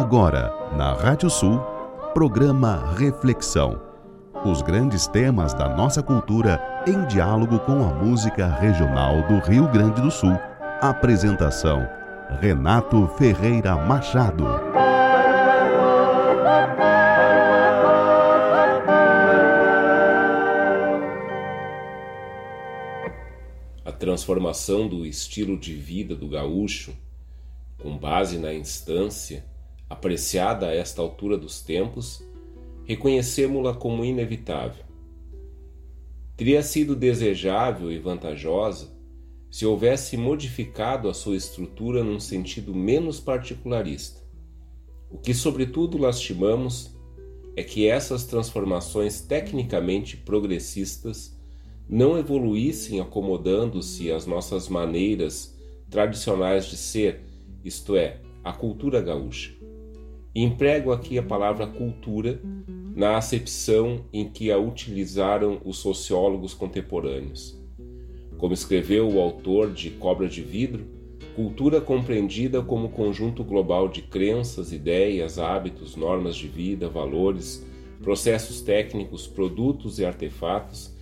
Agora, na Rádio Sul, programa Reflexão. Os grandes temas da nossa cultura em diálogo com a música regional do Rio Grande do Sul. Apresentação: Renato Ferreira Machado. A transformação do estilo de vida do gaúcho, com base na instância, apreciada a esta altura dos tempos, reconhecemos-la como inevitável. Teria sido desejável e vantajosa se houvesse modificado a sua estrutura num sentido menos particularista. O que, sobretudo, lastimamos é que essas transformações tecnicamente progressistas não evoluíssem acomodando-se às nossas maneiras tradicionais de ser, isto é, a cultura gaúcha. Emprego aqui a palavra cultura na acepção em que a utilizaram os sociólogos contemporâneos. Como escreveu o autor de Cobra de Vidro, cultura compreendida como conjunto global de crenças, ideias, hábitos, normas de vida, valores, processos técnicos, produtos e artefatos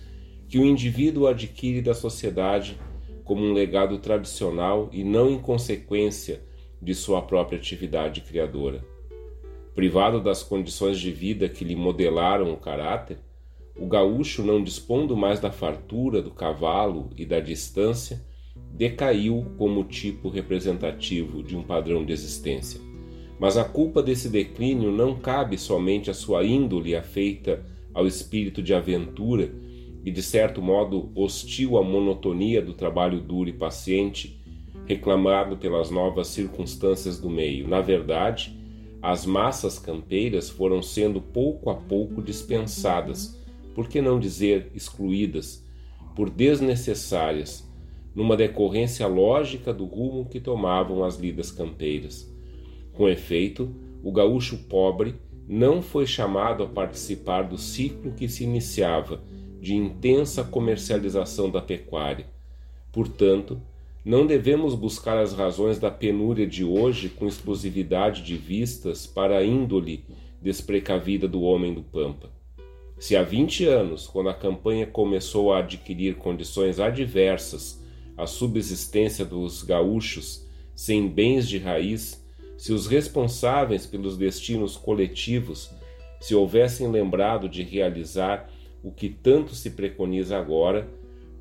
que o indivíduo adquire da sociedade como um legado tradicional e não em consequência de sua própria atividade criadora. Privado das condições de vida que lhe modelaram o caráter, o gaúcho, não dispondo mais da fartura do cavalo e da distância, decaiu como tipo representativo de um padrão de existência. Mas a culpa desse declínio não cabe somente à sua índole afeita ao espírito de aventura e, de certo modo, hostil à monotonia do trabalho duro e paciente, reclamado pelas novas circunstâncias do meio. Na verdade, as massas campeiras foram sendo pouco a pouco dispensadas, por que não dizer excluídas, por desnecessárias, numa decorrência lógica do rumo que tomavam as lidas campeiras. Com efeito, o gaúcho pobre não foi chamado a participar do ciclo que se iniciava de intensa comercialização da pecuária. Portanto, não devemos buscar as razões da penúria de hoje com exclusividade de vistas para a índole desprecavida do homem do Pampa. Se há 20 anos, quando a campanha começou a adquirir condições adversas à subsistência dos gaúchos sem bens de raiz, se os responsáveis pelos destinos coletivos se houvessem lembrado de realizar o que tanto se preconiza agora,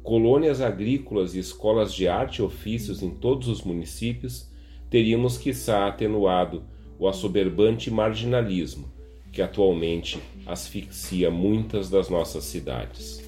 colônias agrícolas e escolas de arte e ofícios em todos os municípios, teríamos quiçá atenuado o assoberbante marginalismo que atualmente asfixia muitas das nossas cidades.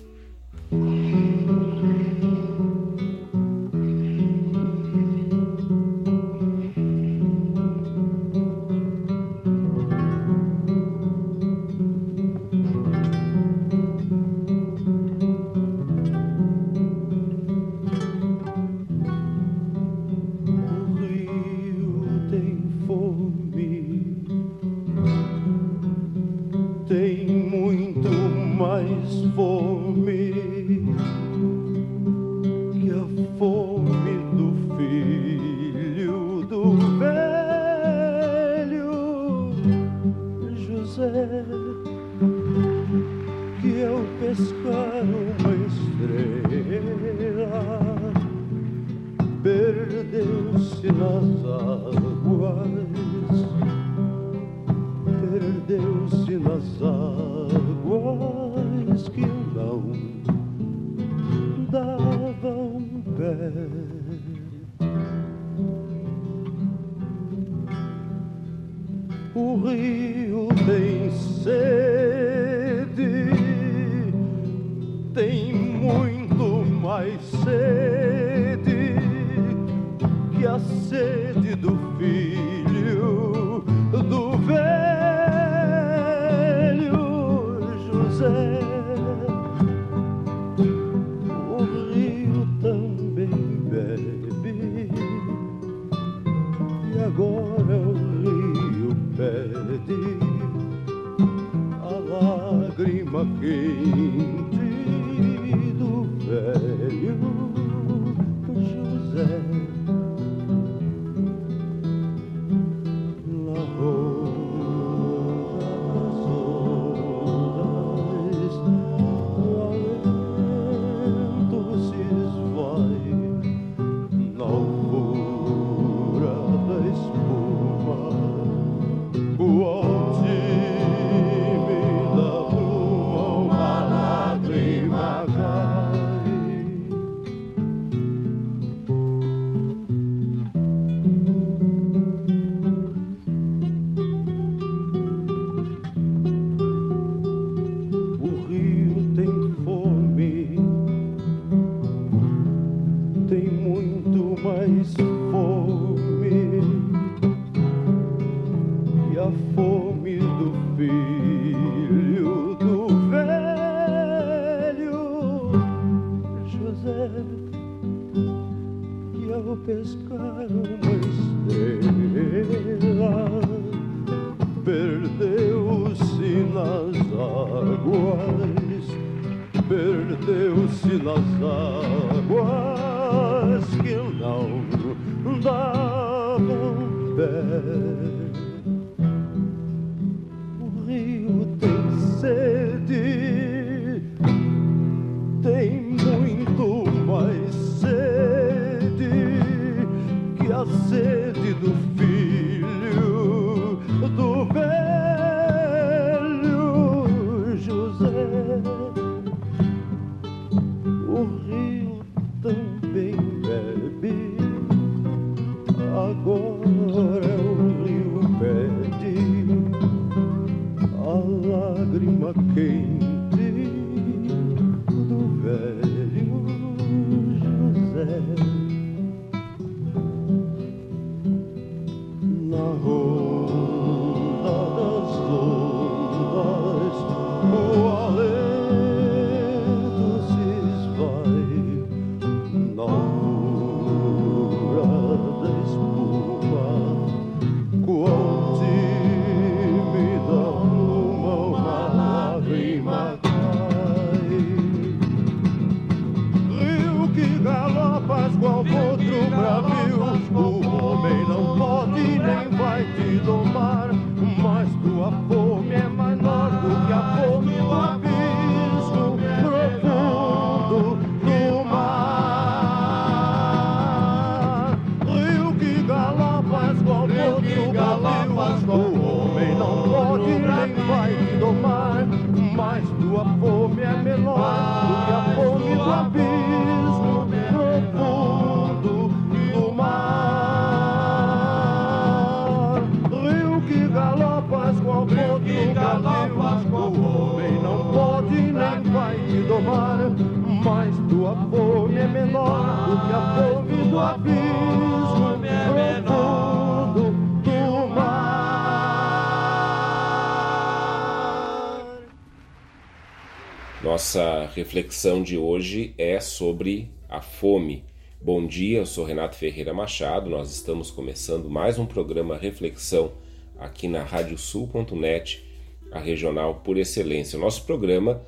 Reflexão de hoje é sobre a fome. Bom dia, eu sou Renato Ferreira Machado. Nós estamos começando mais um programa Reflexão aqui na radiosul.net, a regional por excelência. O nosso programa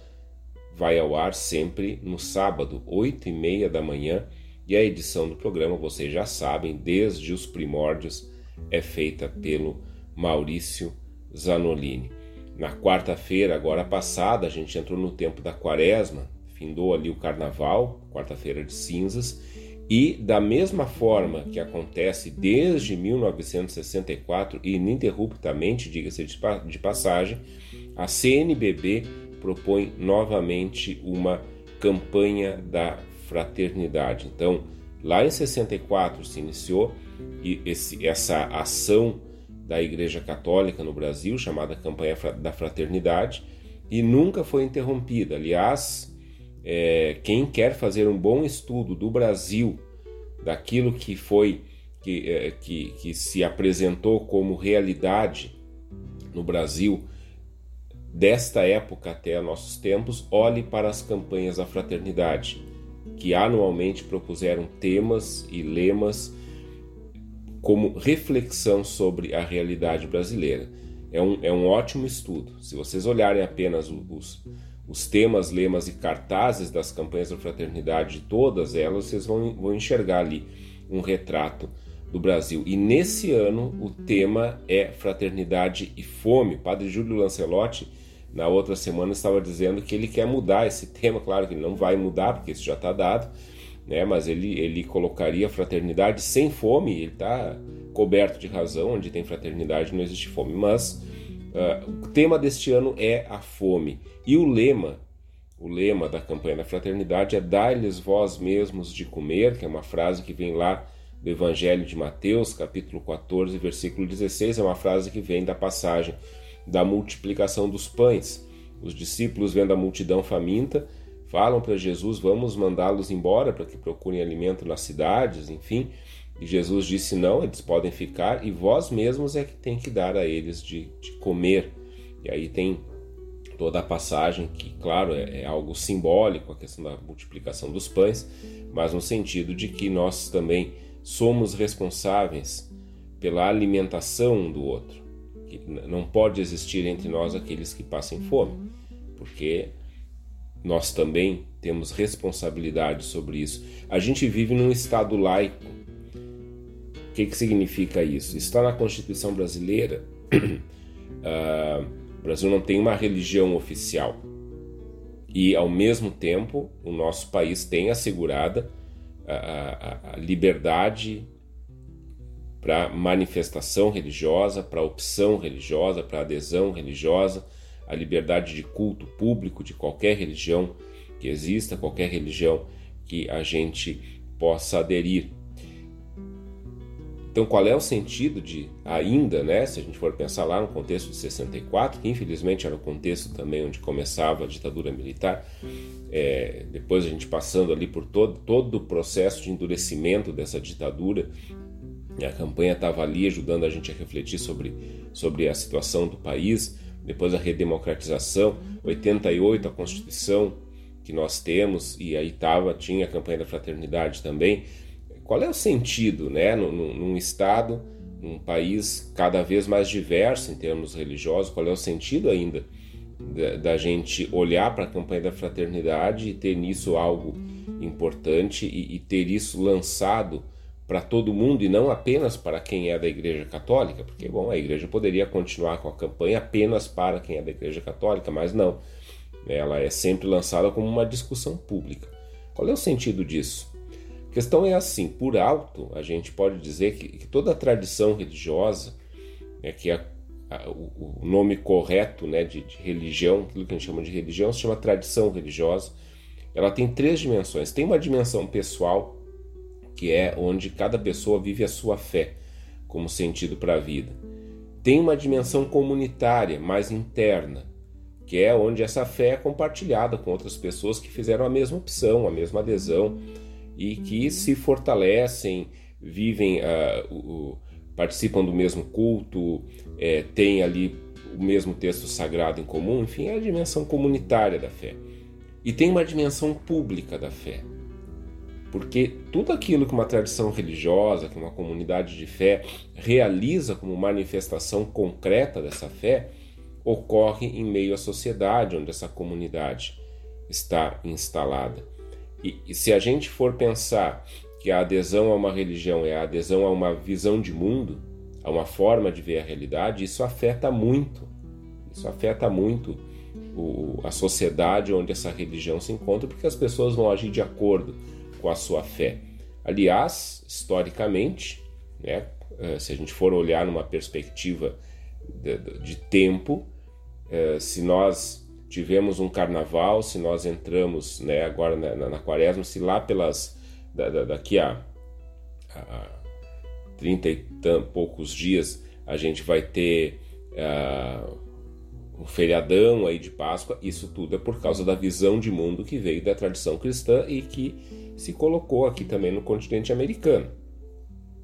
vai ao ar sempre no sábado, 8 e meia da manhã, e a edição do programa, vocês já sabem, desde os primórdios, é feita pelo Maurício Zanolini. Na quarta-feira, agora passada, a gente entrou no tempo da quaresma, findou ali o carnaval, quarta-feira de cinzas, e da mesma forma que acontece desde 1964, ininterruptamente, diga-se de passagem, a CNBB propõe novamente uma campanha da fraternidade. Então, lá em 64 se iniciou esse, essa ação da Igreja Católica no Brasil, chamada Campanha da Fraternidade, e nunca foi interrompida. Aliás, é, quem quer fazer um bom estudo do Brasil, daquilo que foi que, é, que, que se apresentou como realidade no Brasil desta época até nossos tempos, olhe para as campanhas da fraternidade, que anualmente propuseram temas e lemas como reflexão sobre a realidade brasileira. É um, é um ótimo estudo. Se vocês olharem apenas os, os temas, lemas e cartazes das campanhas da fraternidade, todas elas, vocês vão, vão enxergar ali um retrato do Brasil. E nesse ano o tema é fraternidade e fome. Padre Júlio Lancelotti, na outra semana, estava dizendo que ele quer mudar esse tema. Claro que ele não vai mudar, porque isso já está dado né? mas ele, ele colocaria fraternidade sem fome, ele está coberto de razão, onde tem fraternidade não existe fome. Mas uh, o tema deste ano é a fome. E o lema, o lema da campanha da fraternidade é Dai-lhes vós mesmos de comer, que é uma frase que vem lá do Evangelho de Mateus, capítulo 14, versículo 16, é uma frase que vem da passagem da multiplicação dos pães. Os discípulos vendo a multidão faminta, falam para Jesus: vamos mandá-los embora para que procurem alimento nas cidades, enfim. E Jesus disse: Não, eles podem ficar e vós mesmos é que tem que dar a eles de, de comer. E aí tem toda a passagem que, claro, é, é, algo simbólico, a questão da multiplicação dos pães, mas no sentido de que nós também somos responsáveis pela alimentação um do outro. Que não pode existir entre nós aqueles que passem fome, porque nós também temos responsabilidade sobre isso. A gente vive num Estado laico. Que, que significa isso? Está na Constituição brasileira. uh, o Brasil não tem uma religião oficial. E, ao mesmo tempo, o nosso país tem assegurada a, a, a liberdade para manifestação religiosa, para opção religiosa, para adesão religiosa a liberdade de culto público de qualquer religião que exista, qualquer religião que a gente possa aderir. Então, qual é o sentido de ainda, né, se a gente for pensar lá no contexto de 64, que infelizmente era o contexto também onde começava a ditadura militar, é, depois a gente passando ali por todo, todo o processo de endurecimento dessa ditadura, a campanha estava ali ajudando a gente a refletir sobre, sobre a situação do país, depois a redemocratização, 88 a Constituição que nós temos, e aí tava, tinha a campanha da fraternidade também. Qual é o sentido, né, num, num Estado, num país cada vez mais diverso em termos religiosos, qual é o sentido ainda da, da gente olhar para a campanha da fraternidade e ter nisso algo importante e, e ter isso lançado para todo mundo e não apenas para quem é da Igreja Católica, porque bom, a Igreja poderia continuar com a campanha apenas para quem é da Igreja Católica, mas não. Ela é sempre lançada como uma discussão pública. Qual é o sentido disso? A questão é assim: por alto, a gente pode dizer que, que toda a tradição religiosa, é que a, o, o, nome correto né, de, de religião, aquilo que a gente chama de religião, se chama tradição religiosa. Ela tem três dimensões. Tem uma dimensão pessoal, que é onde cada pessoa vive a sua fé como sentido para a vida. Tem uma dimensão comunitária, mais interna, que é onde essa fé é compartilhada com outras pessoas que fizeram a mesma opção, a mesma adesão e que se fortalecem, vivem, uh, participam do mesmo culto, é, têm ali o mesmo texto sagrado em comum, enfim, é a dimensão comunitária da fé. E tem uma dimensão pública da fé, porque tudo aquilo que uma tradição religiosa, que uma comunidade de fé realiza como manifestação concreta dessa fé, ocorre em meio à sociedade onde essa comunidade está instalada. E, e, se a gente for pensar que a adesão a uma religião é a adesão a uma visão de mundo, a uma forma de ver a realidade, isso afeta muito. Isso afeta muito o, a sociedade onde essa religião se encontra, porque as pessoas vão agir de acordo com a sua fé. Aliás, historicamente, né, eh, se a gente for olhar numa perspectiva de, de tempo, eh, se nós tivemos um carnaval, se nós entramos né, agora na, na, na quaresma, se lá pelas da, da, daqui a, a 30 e poucos dias a gente vai ter uh, um feriadão aí de Páscoa, isso tudo é por causa da visão de mundo que veio da tradição cristã e que se colocou aqui também no continente americano.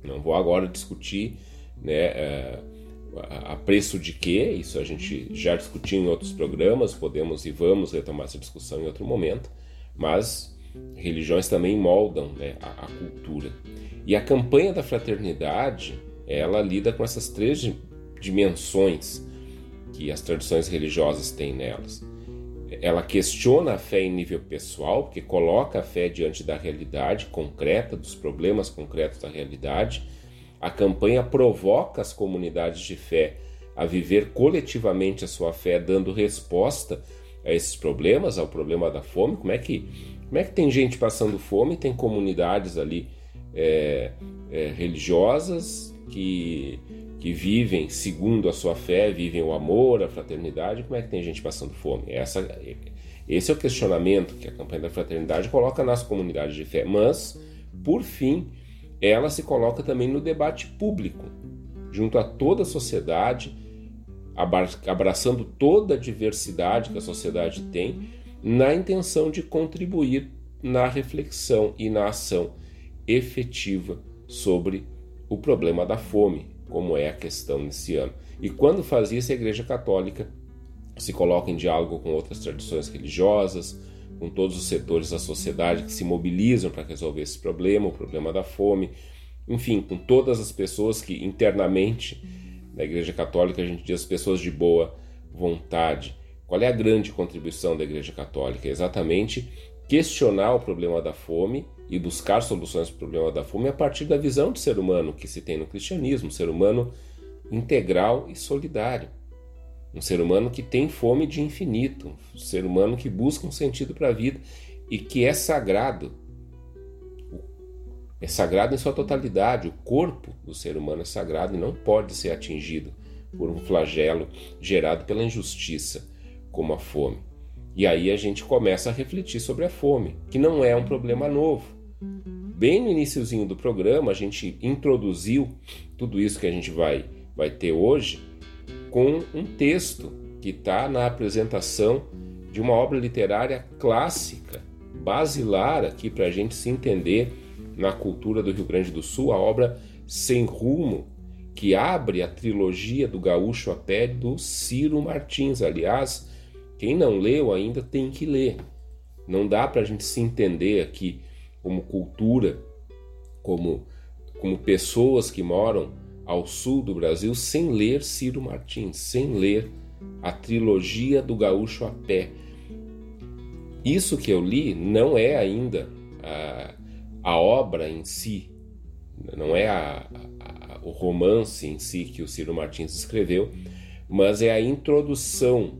Não vou agora discutir né, uh, a preço de quê, isso a gente já discutiu em outros programas, podemos e vamos retomar essa discussão em outro momento, mas religiões também moldam né, a, a, cultura. E a campanha da fraternidade, ela lida com essas três dimensões que as tradições religiosas têm nelas. Ela questiona a fé em nível pessoal, porque coloca a fé diante da realidade concreta, dos problemas concretos da realidade, a campanha provoca as comunidades de fé a viver coletivamente a sua fé, dando resposta a esses problemas, ao problema da fome. Como é que, como é que tem gente passando fome? Tem comunidades ali é, é, religiosas que, que vivem segundo a sua fé, vivem o amor, a fraternidade. Como é que tem gente passando fome? Essa, esse é o questionamento que a campanha da fraternidade coloca nas comunidades de fé. Mas, por fim, ela se coloca também no debate público, junto a toda a sociedade, abraçando toda a diversidade que a sociedade tem, na intenção de contribuir na reflexão e na ação efetiva sobre o problema da fome, como é a questão nesse ano. E quando faz isso, a Igreja Católica se coloca em diálogo com outras tradições religiosas, com todos os setores da sociedade que se mobilizam para resolver esse problema, o problema da fome, enfim, com todas as pessoas que internamente na Igreja Católica a gente diz as pessoas de boa vontade. Qual é a grande contribuição da Igreja Católica? É exatamente questionar o problema da fome e buscar soluções para o problema da fome a partir da visão de ser humano que se tem no cristianismo, ser humano integral e solidário. Um ser humano que tem fome de infinito, um ser humano que busca um sentido para a vida e que é sagrado. É sagrado em sua totalidade. O corpo do ser humano é sagrado e não pode ser atingido por um flagelo gerado pela injustiça, como a fome. E aí a gente começa a refletir sobre a fome, que não é um problema novo. Bem no iníciozinho do programa, a gente introduziu tudo isso que a gente vai, vai ter hoje com um texto que está na apresentação de uma obra literária clássica, basilar aqui para a gente se entender na cultura do Rio Grande do Sul, a obra Sem Rumo, que abre a trilogia do Gaúcho a pé do Ciro Martins. Aliás, quem não leu ainda tem que ler. Não dá para a gente se entender aqui como cultura, como, como pessoas que moram ao sul do Brasil sem ler Ciro Martins, sem ler a trilogia do Gaúcho a pé. Isso que eu li não é ainda a, a obra em si, não é a, a, o romance em si que o Ciro Martins escreveu, mas é a introdução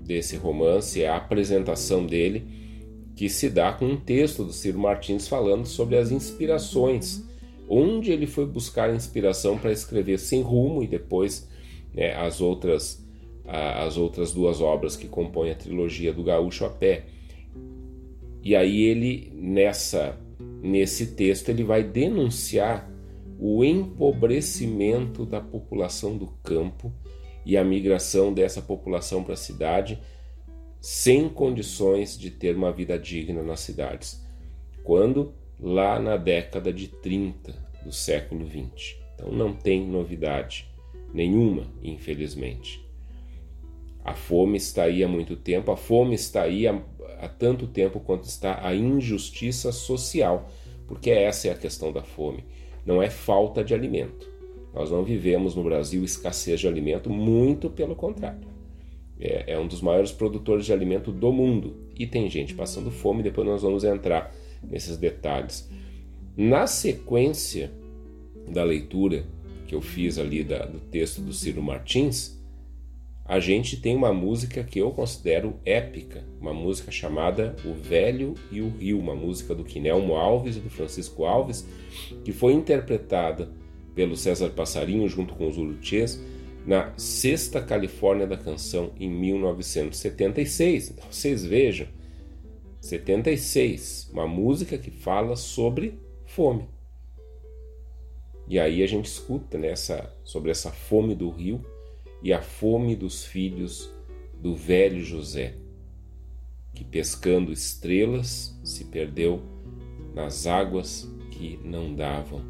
desse romance, é a apresentação dele, que se dá com um texto do Ciro Martins falando sobre as inspirações onde ele foi buscar inspiração para escrever Sem Rumo e depois né, as outras as outras duas obras que compõem a trilogia do Gaúcho a pé. E aí ele nessa nesse texto ele vai denunciar o empobrecimento da população do campo e a migração dessa população para a cidade sem condições de ter uma vida digna nas cidades. Quando lá na década de 30 do século 20. Então não tem novidade nenhuma, infelizmente. A fome está aí há muito tempo, a fome está aí há, há tanto tempo quanto está a injustiça social, porque essa é a questão da fome. Não é falta de alimento. Nós não vivemos no Brasil escassez de alimento, muito pelo contrário. É, é um dos maiores produtores de alimento do mundo e tem gente passando fome. Depois nós vamos entrar nesses detalhes. Na sequência da leitura que eu fiz ali da, do texto do Ciro Martins, a gente tem uma música que eu considero épica, uma música chamada O Velho e o Rio, uma música do Quinelmo Alves e do Francisco Alves, que foi interpretada pelo César Passarinho junto com os Urutiers na Sexta Califórnia da Canção em 1976. Então vocês vejam 76, uma música que fala sobre fome. E aí a gente escuta nessa né, sobre essa fome do rio e a fome dos filhos do velho José, que pescando estrelas se perdeu nas águas que não davam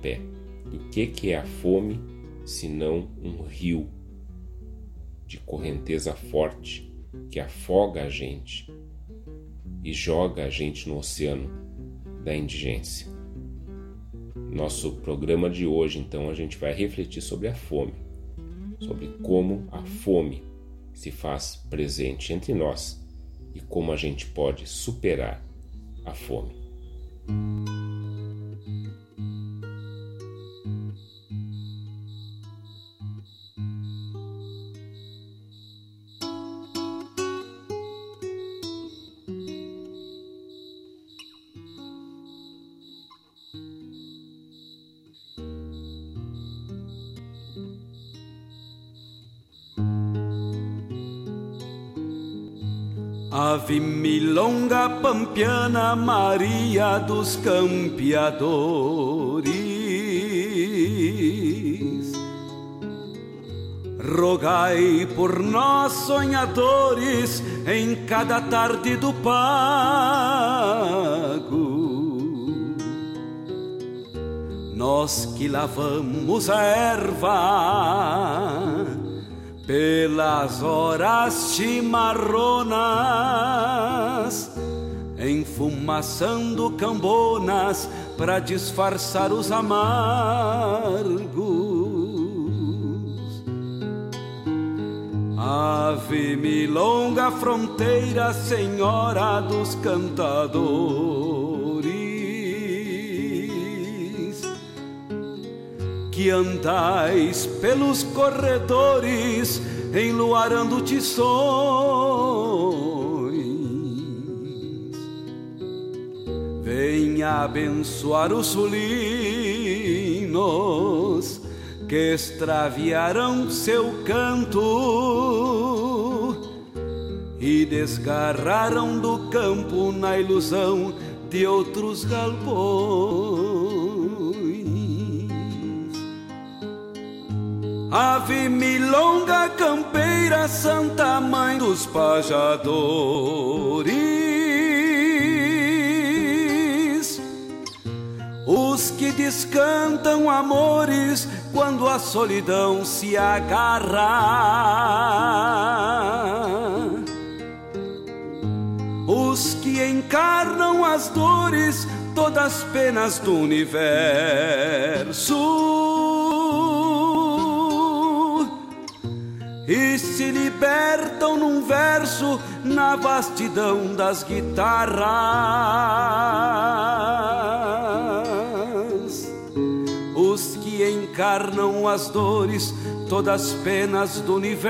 pé. E o que que é a fome senão um rio de correnteza forte que afoga a gente e joga a gente no oceano da indigência. Nosso programa de hoje, então, a gente vai refletir sobre a fome, sobre como a fome se faz presente entre nós e como a gente pode superar a fome. Ave milonga pampiana, Maria dos campeadores. Rogai por nós sonhadores em cada tarde do pago. nós que lavamos a erva pelas horas chimarronas, enfumaçando cambonas para disfarçar os amargos. Ave milonga fronteira, senhora dos cantadores, que andais pelos corredores, enluarando tições. Abençoar os sulinos que extraviaram seu canto e desgarraram do campo na ilusão de outros galpões. Ave milonga campeira, santa mãe dos pajadores, os que descantam amores quando a solidão se agarra. Os que encarnam as dores, todas as penas do universo. E se libertam num verso na vastidão das guitarras encarnam as dores, todas as penas do universo.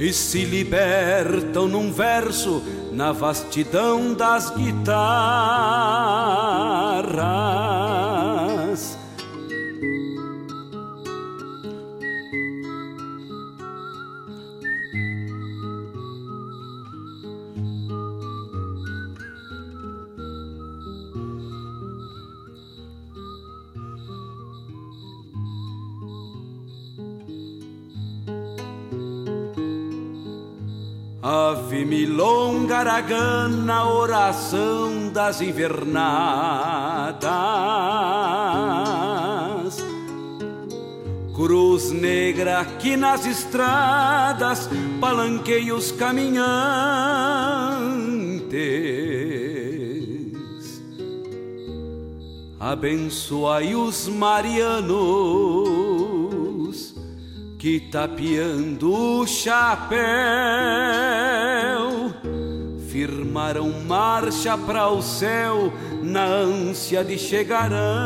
E se libertam num verso na vastidão das guitarras. Ave milonga aragana, oração das invernadas. Cruz negra que nas estradas palanqueia os caminhantes. Abençoai os marianos que tapeando o chapéu firmaram marcha para o céu na ânsia de chegar antes.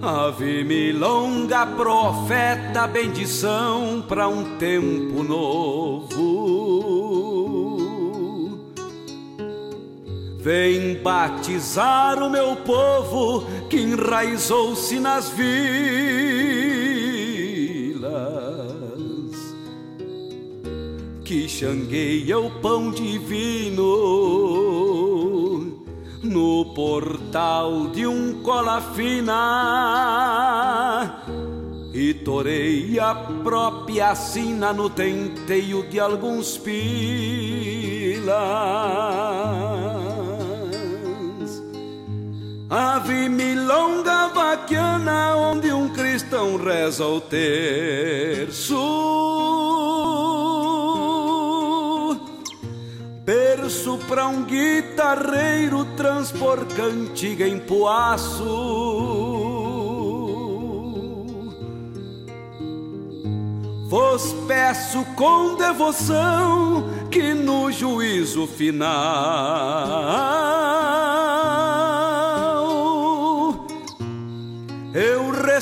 Ave milonga, profeta, bendição para um tempo novo Vem batizar o meu povo que enraizou-se nas vilas, que xangueia o pão divino no portal de um cola fina e torei a própria sina no tenteio de alguns pilas. Ave milonga vaquiana, onde um cristão reza o terço. Berço para um guitarreiro transpor cantiga em poaço. Vos peço com devoção que no juízo final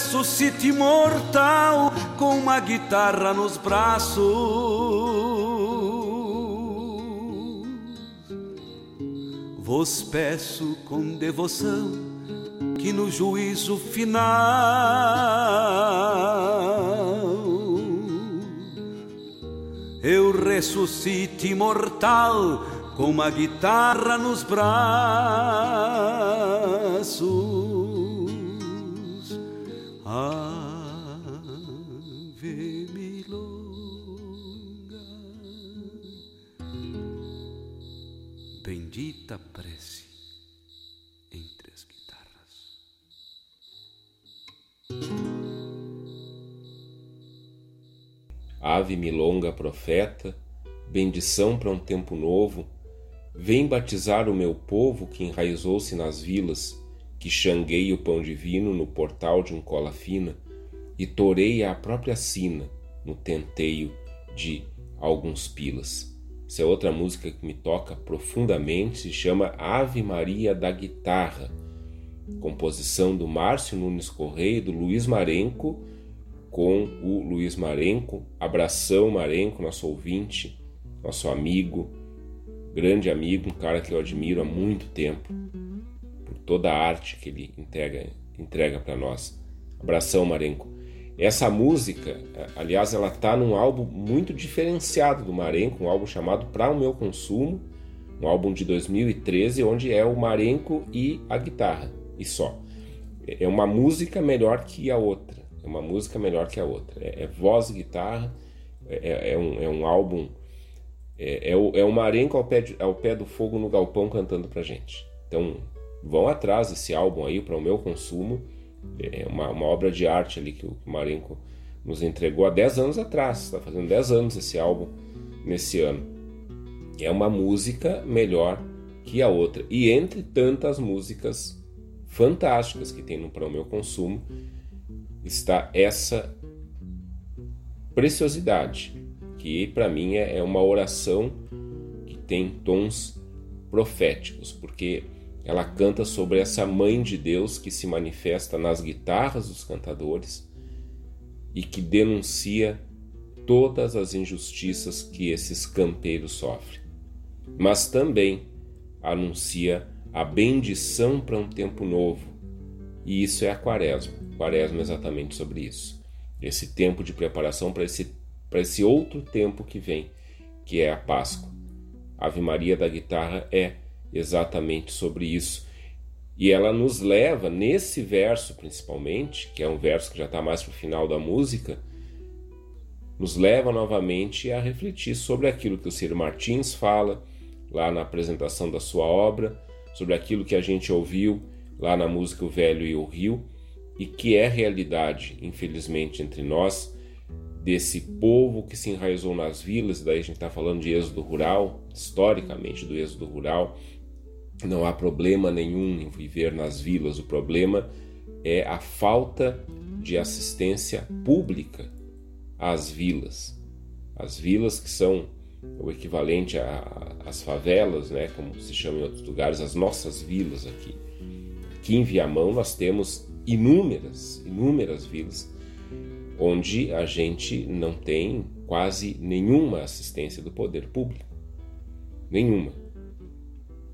eu ressuscito imortal com uma guitarra nos braços. Vos peço com devoção que no juízo final eu ressuscite imortal com uma guitarra nos braços. Bendita prece entre as guitarras. Ave milonga profeta, bendição para um tempo novo, vem batizar o meu povo que enraizou-se nas vilas, que xanguei o pão divino no portal de um cola fina e torei a própria sina no tenteio de alguns pilas. Essa é outra música que me toca profundamente, se chama Ave Maria da Guitarra, composição do Márcio Nunes Correia e do Luiz Marenco, com o Luiz Marenco. Abração, Marenco, nosso ouvinte, nosso amigo, grande amigo, um cara que eu admiro há muito tempo, por toda a arte que ele entrega, entrega para nós. Abração, Marenco. Essa música, aliás, ela tá num álbum muito diferenciado do Marenco, um álbum chamado Para o Meu Consumo, um álbum de 2013, onde é o Marenco e a guitarra, e só. É uma música melhor que a outra, é uma música melhor que a outra. É, é voz e guitarra, é, é, um, é um álbum, é, é, o, é o Marenco ao pé, de, ao pé do fogo no galpão cantando pra gente. Então, vão atrás desse álbum aí para o meu consumo é uma, uma obra de arte ali que o Marenco nos entregou há 10 anos atrás. Está fazendo 10 anos esse álbum nesse ano. É uma música melhor que a outra. E entre tantas músicas fantásticas que tem no Para o Meu Consumo, está essa preciosidade, que para mim é, é uma oração que tem tons proféticos, porque ela canta sobre essa mãe de Deus que se manifesta nas guitarras dos cantadores e que denuncia todas as injustiças que esses campeiros sofrem. Mas também anuncia a bendição para um tempo novo. E isso é a quaresma. Quaresma é exatamente sobre isso. Esse tempo de preparação para esse, para esse outro tempo que vem, que é a Páscoa. Ave Maria da guitarra é exatamente sobre isso. E ela nos leva, nesse verso principalmente, que é um verso que já está mais para o final da música, nos leva novamente a refletir sobre aquilo que o Ciro Martins fala lá na apresentação da sua obra, sobre aquilo que a gente ouviu lá na música O Velho e o Rio, e que é realidade, infelizmente, entre nós, desse povo que se enraizou nas vilas, daí a gente está falando de êxodo rural, historicamente do êxodo rural, não há problema nenhum em viver nas vilas, o problema é a falta de assistência pública às vilas. As vilas que são o equivalente às favelas, né, como se chama em outros lugares, as nossas vilas aqui. Aqui em Viamão nós temos inúmeras, inúmeras vilas onde a gente não tem quase nenhuma assistência do poder público. Nenhuma.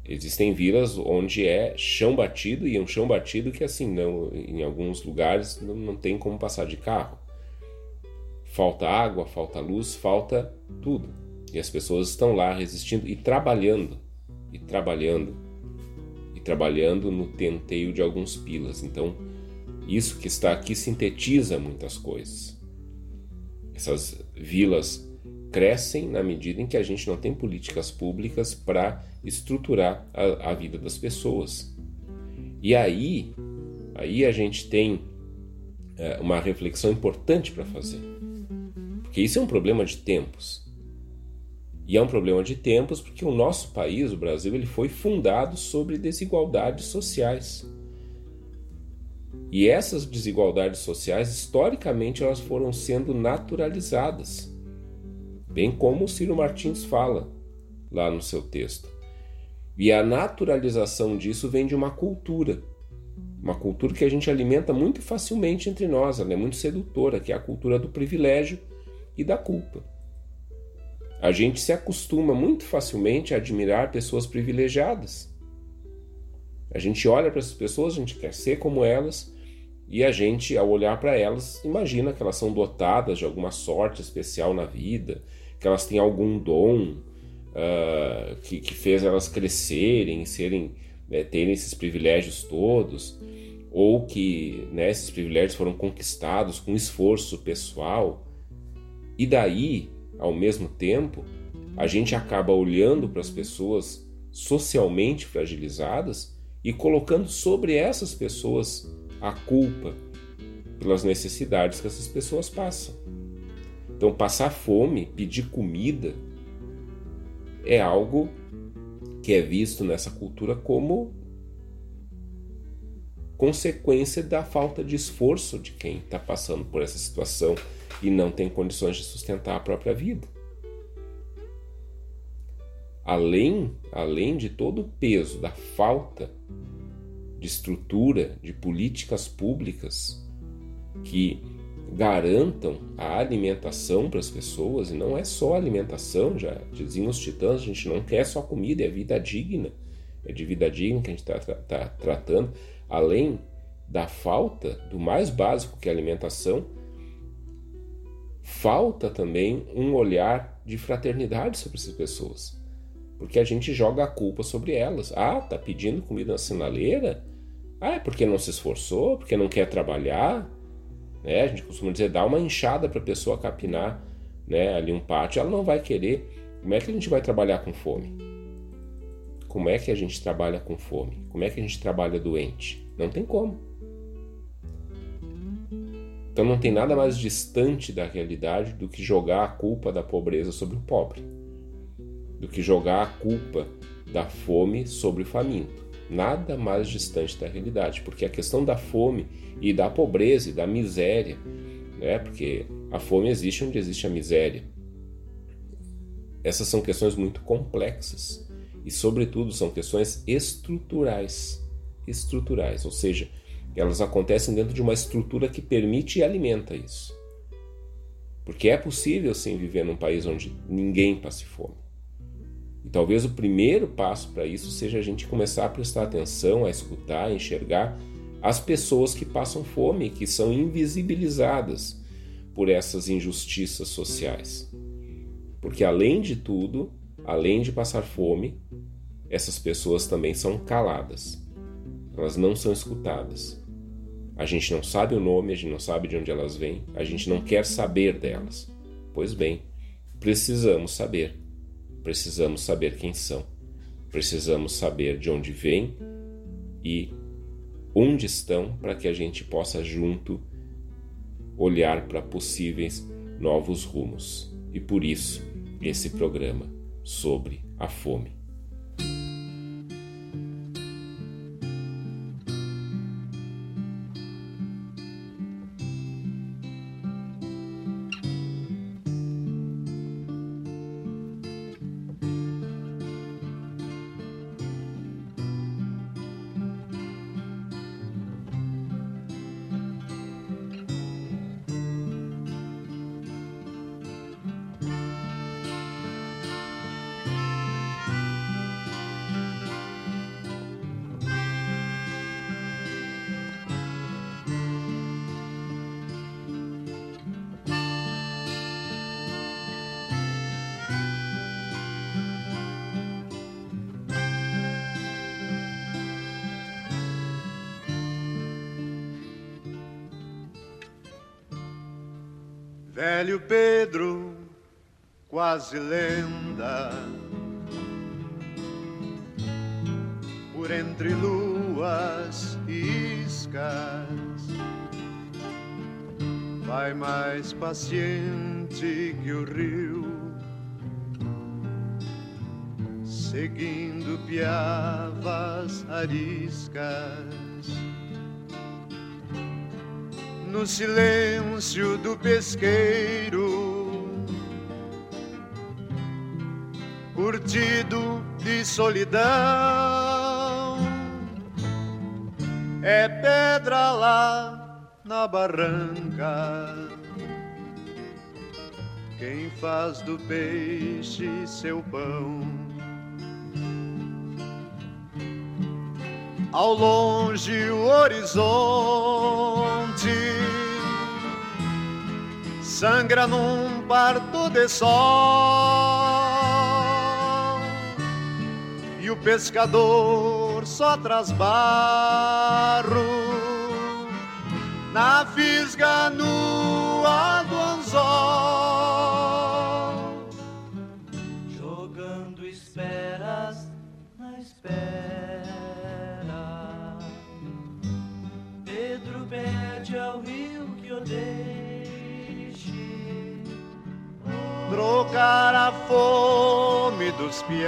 Existem vilas onde é chão batido e é um chão batido que assim não, em alguns lugares não, não tem como passar de carro. Falta água, falta luz, falta tudo. E as pessoas estão lá resistindo e trabalhando, e trabalhando, e trabalhando no tenteio de alguns pilas. Então, isso que está aqui sintetiza muitas coisas. Essas vilas crescem na medida em que a gente não tem políticas públicas para estruturar a, a, vida das pessoas. E aí, aí a gente tem é, uma reflexão importante para fazer, porque isso é um problema de tempos. E é um problema de tempos porque o nosso país, o Brasil, ele foi fundado sobre desigualdades sociais. E essas desigualdades sociais, historicamente, elas foram sendo naturalizadas bem como o Ciro Martins fala lá no seu texto. E a naturalização disso vem de uma cultura, uma cultura que a gente alimenta muito facilmente entre nós, ela é muito sedutora, que é a cultura do privilégio e da culpa. A gente se acostuma muito facilmente a admirar pessoas privilegiadas. A gente olha para essas pessoas, a gente quer ser como elas, e a gente, ao olhar para elas, imagina que elas são dotadas de alguma sorte especial na vida, que elas têm algum dom uh, que, que, fez elas crescerem, serem, né, terem esses privilégios todos, ou que né, esses privilégios foram conquistados com esforço pessoal. E daí, ao mesmo tempo, a gente acaba olhando para as pessoas socialmente fragilizadas e colocando sobre essas pessoas a culpa pelas necessidades que essas pessoas passam. Então, passar fome, pedir comida, é algo que é visto nessa cultura como consequência da falta de esforço de quem está passando por essa situação e não tem condições de sustentar a própria vida. Além, além de todo o peso da falta de estrutura, de políticas públicas que garantam a alimentação para as pessoas, e não é só alimentação, já diziam os titãs, a gente não quer só comida, é vida digna, é de vida digna que a gente está tá, tratando, além da falta do mais básico que é a alimentação, falta também um olhar de fraternidade sobre essas pessoas. Porque a gente joga a culpa sobre elas. Ah, tá pedindo comida na sinaleira? Ah, é porque não se esforçou, porque não quer trabalhar. Né? A gente costuma dizer, dá uma enxada para a pessoa capinar né, ali um pátio, ela não vai querer. Como é que a gente vai trabalhar com fome? Como é que a gente trabalha com fome? Como é que a gente trabalha doente? Não tem como. Então não tem nada mais distante da realidade do que jogar a culpa da pobreza sobre o pobre, do que jogar a culpa da fome sobre o faminto. Nada mais distante da realidade, porque a questão da fome e da pobreza e da miséria, né? Porque a fome existe onde existe a miséria. Essas são questões muito complexas e, sobretudo, são questões estruturais, estruturais, ou seja, elas acontecem dentro de uma estrutura que permite e alimenta isso. Porque é possível sim viver num país onde ninguém passe fome. E talvez o primeiro passo para isso seja a gente começar a prestar atenção, a escutar, a enxergar as pessoas que passam fome, que são invisibilizadas por essas injustiças sociais. Porque além de tudo, além de passar fome, essas pessoas também são caladas. Elas não são escutadas. A gente não sabe o nome, a gente não sabe de onde elas vêm, a gente não quer saber delas. Pois bem, precisamos saber. Precisamos saber quem são. Precisamos saber de onde vêm e onde estão para que a gente possa junto olhar para possíveis novos rumos. E por isso, esse programa sobre a fome. Velho Pedro, quase lenda, por entre luas e iscas, vai mais paciente que o rio, seguindo piavas ariscas no silêncio do pesqueiro, curtido de solidão. É pedra lá na barranca. Quem faz do peixe seu pão. Ao longe o horizonte sangra num parto de sol. E o pescador só traz barro na fisga nua do anzol. Jogando esperas na espera. Pedro pede ao rio que o trocar a fome dos piás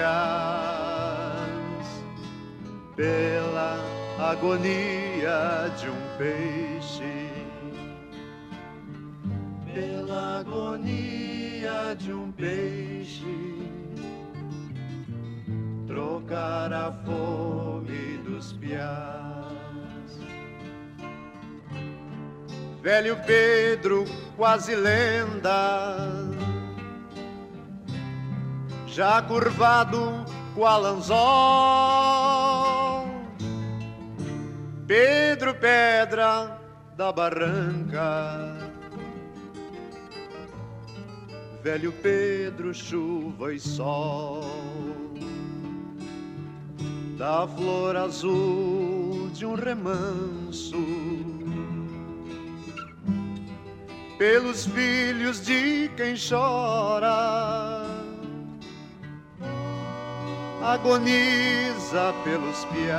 pela agonia de um peixe. Pela agonia de um peixe trocar a fome dos piás. Velho Pedro, quase lenda, já curvado qual anzol. Pedro Pedra da Barranca. Velho Pedro, chuva e sol da flor azul de um remanso, pelos filhos de quem chora, agoniza pelos piás,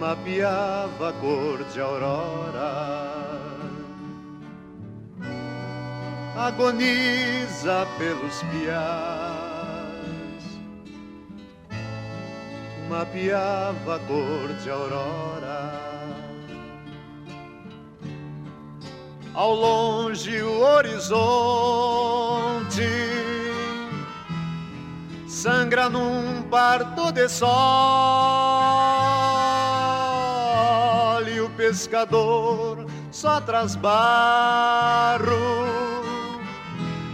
mapeava a cor de aurora. Agoniza pelos piás mapeava a cor de aurora. Ao longe o horizonte sangra num parto de sol e o pescador só traz barro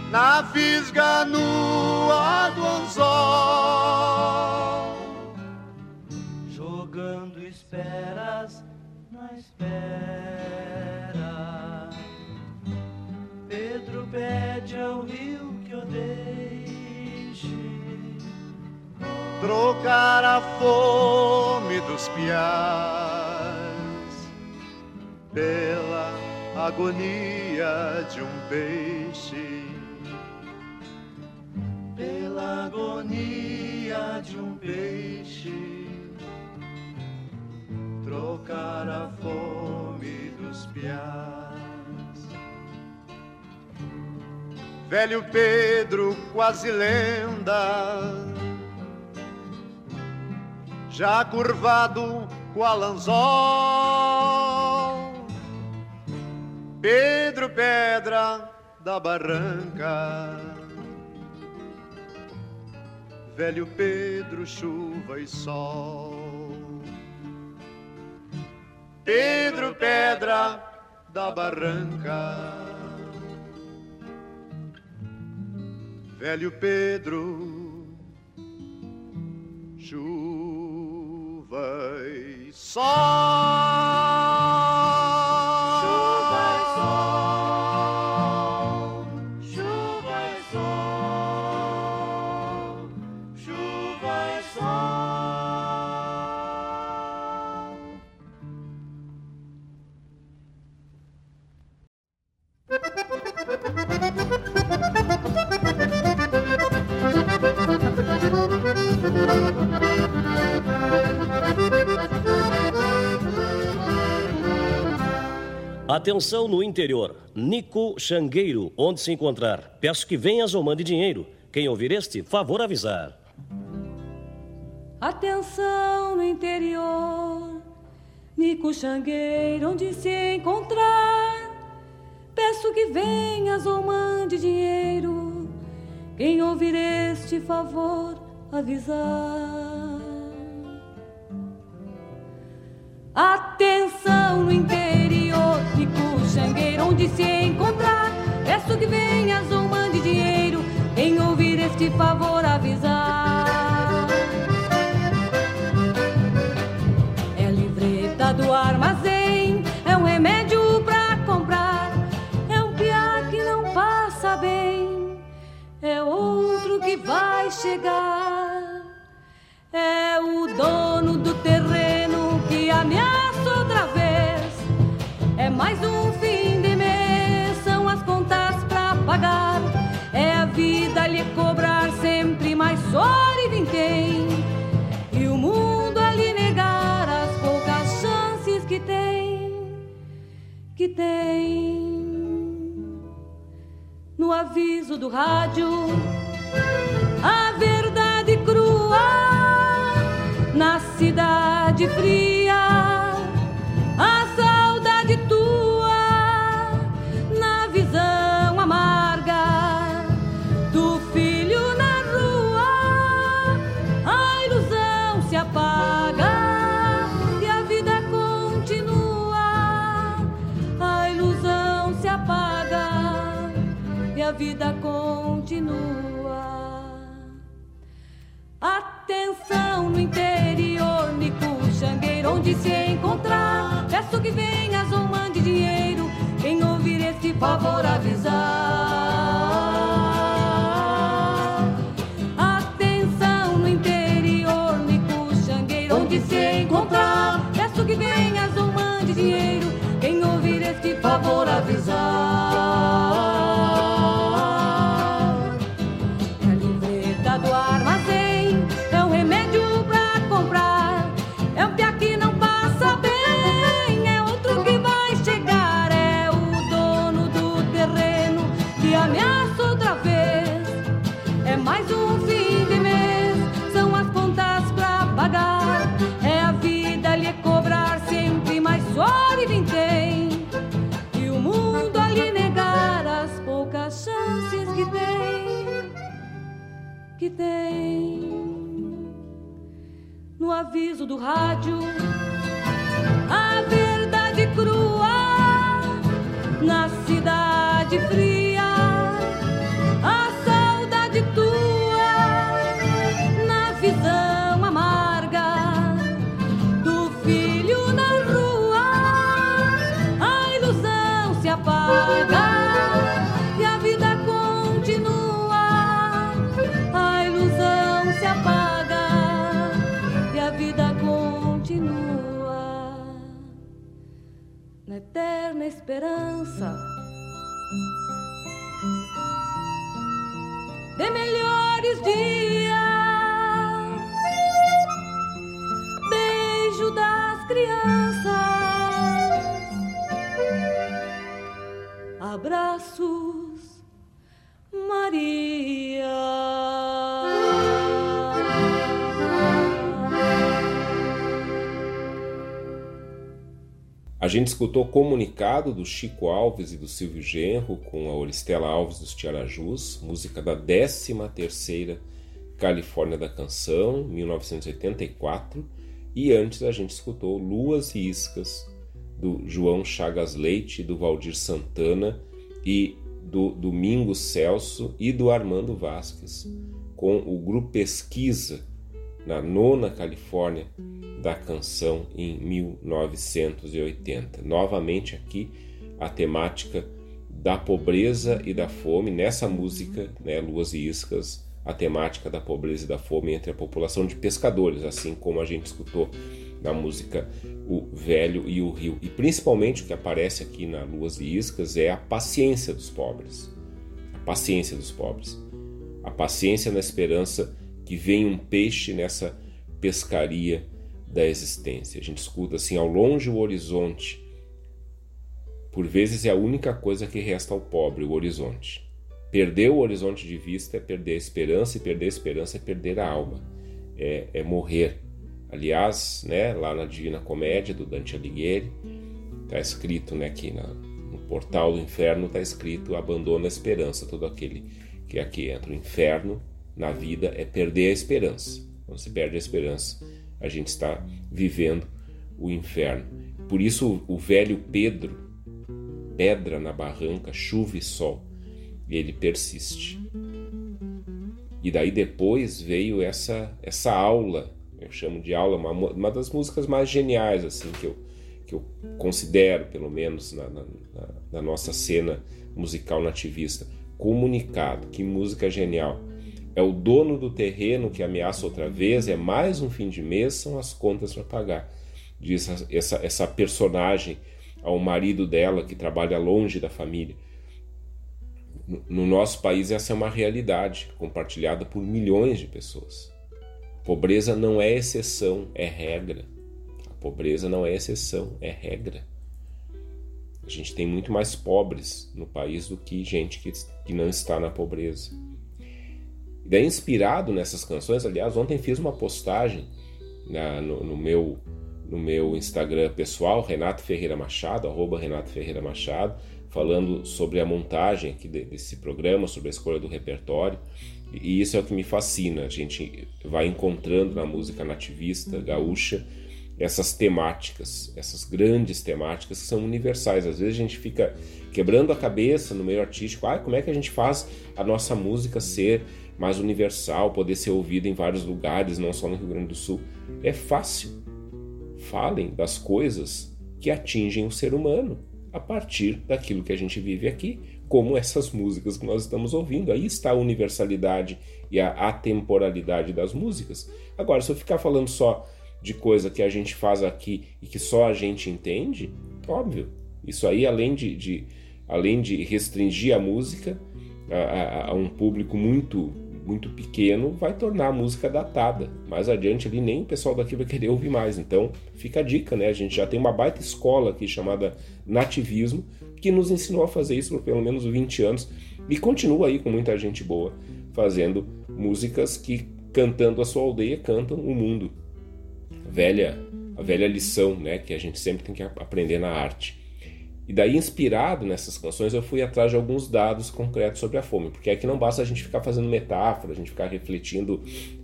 na fisga nua do anzol esperas na espera. Pedro pede ao rio que o trocar a fome dos piais pela agonia de um peixe. Pela agonia de um peixe trocar a fome dos piás. Velho Pedro, quase lenda, já curvado qual anzol. Pedro Pedra da Barranca. Velho Pedro, chuva e sol. Pedro Pedra da Barranca. Velho Pedro, chuva e sol. Atenção no interior. Nico Xangueiro, onde se encontrar. Peço que venhas ou mande dinheiro. Quem ouvir este, favor avisar. Atenção no interior. Nico Xangueiro, onde se encontrar. Peço que venhas ou mande dinheiro. Quem ouvir este favor avisar. Atenção no interior de Cuxangueira, onde se encontrar. Peço que venhas ou mande dinheiro. Quem ouvir este favor avisar. É livreta do armazém, é um remédio pra comprar. É um piar que não passa bem, é outro que vai chegar. É o dono do mais um fim de mês, são as contas pra pagar. É a vida lhe cobrar sempre sorte vintém. E o mundo ali negar as poucas chances que tem, que tem. No aviso do rádio, a verdade crua na cidade fria vida interior, Nico Xangueiro, onde se encontrar. Peço que venhas ou mande dinheiro. Quem ouvir este favor avisar. Do rádio esperança de melhores dias. Beijo das crianças, abraços, Maria. Gente escutou comunicado do Chico Alves e do Silvio Genro com a Oristela Alves dos Tiarajus, música da 13ª Califórnia da Canção, 1984, e antes a gente escutou Luas e Iscas do João Chagas Leite, do Valdir Santana e do Domingos Celso e do Armando Vasques, com o grupo Pesquisa na nona Califórnia da canção em 1980. Novamente aqui a temática da pobreza e da fome nessa música, né, Luas e Iscas, a temática da pobreza e da fome entre a população de pescadores, assim como a gente escutou na música O Velho e o Rio. E principalmente o que aparece aqui na Luas e Iscas é a paciência dos pobres. A paciência dos pobres. A paciência na esperança que vem um peixe nessa pescaria da existência. A gente escuta assim ao longe o horizonte. Por vezes é a única coisa que resta ao pobre, o horizonte. Perder o horizonte de vista é perder a esperança, e perder a esperança é perder a alma, é, é morrer. Aliás, né, lá na Divina Comédia do Dante Alighieri, está escrito né, aqui na, no portal do inferno, está escrito abandona a esperança, todo aquele que aqui entra. O inferno na vida é perder a esperança. Quando se perde a esperança, a gente está vivendo o inferno. Por isso o velho Pedro, pedra na barranca, chuva e sol, ele persiste. E daí depois veio essa essa aula, eu chamo de aula, uma, uma das músicas mais geniais assim que eu que eu considero, pelo menos na, na, na nossa cena musical nativista, comunicado. Que música genial! É o dono do terreno que ameaça outra vez, é mais um fim de mês, são as contas para pagar. Diz essa, essa personagem ao marido dela que trabalha longe da família. no nosso país essa é uma realidade compartilhada por milhões de pessoas. Pobreza não é exceção, é regra. A pobreza não é exceção, é regra. A gente tem muito mais pobres no país do que gente que, que não está na pobreza. E daí, inspirado nessas canções, aliás, ontem fiz uma postagem na, no, no, meu, no meu Instagram pessoal, Renato Ferreira Machado, arroba Renato Ferreira Machado, falando sobre a montagem aqui desse programa, sobre a escolha do repertório. E isso é o que me fascina. A gente vai encontrando na música nativista, gaúcha, essas temáticas, essas grandes temáticas que são universais. Às vezes a gente fica quebrando a cabeça no meio artístico, ah, como é que a gente faz a nossa música ser mais universal, poder ser ouvida em vários lugares, não só no Rio Grande do Sul. É fácil. Falem das coisas que atingem o ser humano a partir daquilo que a gente vive aqui, como essas músicas que nós estamos ouvindo. Aí está a universalidade e a atemporalidade das músicas. Agora, se eu ficar falando só de coisa que a gente faz aqui e que só a gente entende, óbvio, isso aí além de, de além de restringir a música a, a, a, um público muito muito pequeno, vai tornar a música datada. Mais adiante ali nem o pessoal daqui vai querer ouvir mais. Então fica a dica, né? A gente já tem uma baita escola aqui chamada Nativismo que nos ensinou a fazer isso por pelo menos 20 anos e continua aí com muita gente boa fazendo músicas que cantando a sua aldeia cantam o mundo velha, a velha lição né, que a gente sempre tem que aprender na arte. E daí, inspirado nessas canções, eu fui atrás de alguns dados concretos sobre a fome, porque aqui não basta a gente ficar fazendo metáfora, a gente ficar refletindo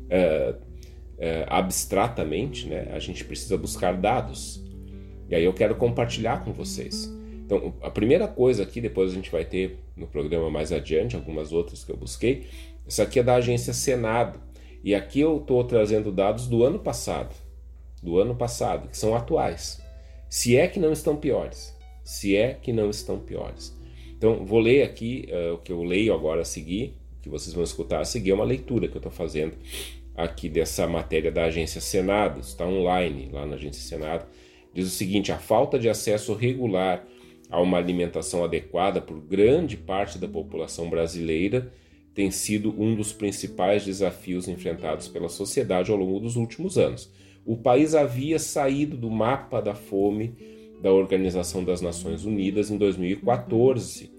é, é, abstratamente, né? a gente precisa buscar dados. E aí eu quero compartilhar com vocês. Então, a primeira coisa aqui, depois a gente vai ter no programa mais adiante, algumas outras que eu busquei, isso aqui é da agência Senado. E aqui eu estou trazendo dados do ano passado do ano passado, que são atuais. Se é que não estão piores. Se é que não estão piores. Então, vou ler aqui uh, o que eu leio agora a seguir, que vocês vão escutar a seguir, é uma leitura que eu estou fazendo aqui dessa matéria da Agência Senado, está online lá na Agência Senado. Diz o seguinte: a falta de acesso regular a uma alimentação adequada por grande parte da população brasileira tem sido um dos principais desafios enfrentados pela sociedade ao longo dos últimos anos o país havia saído do mapa da fome da Organização das Nações Unidas em 2014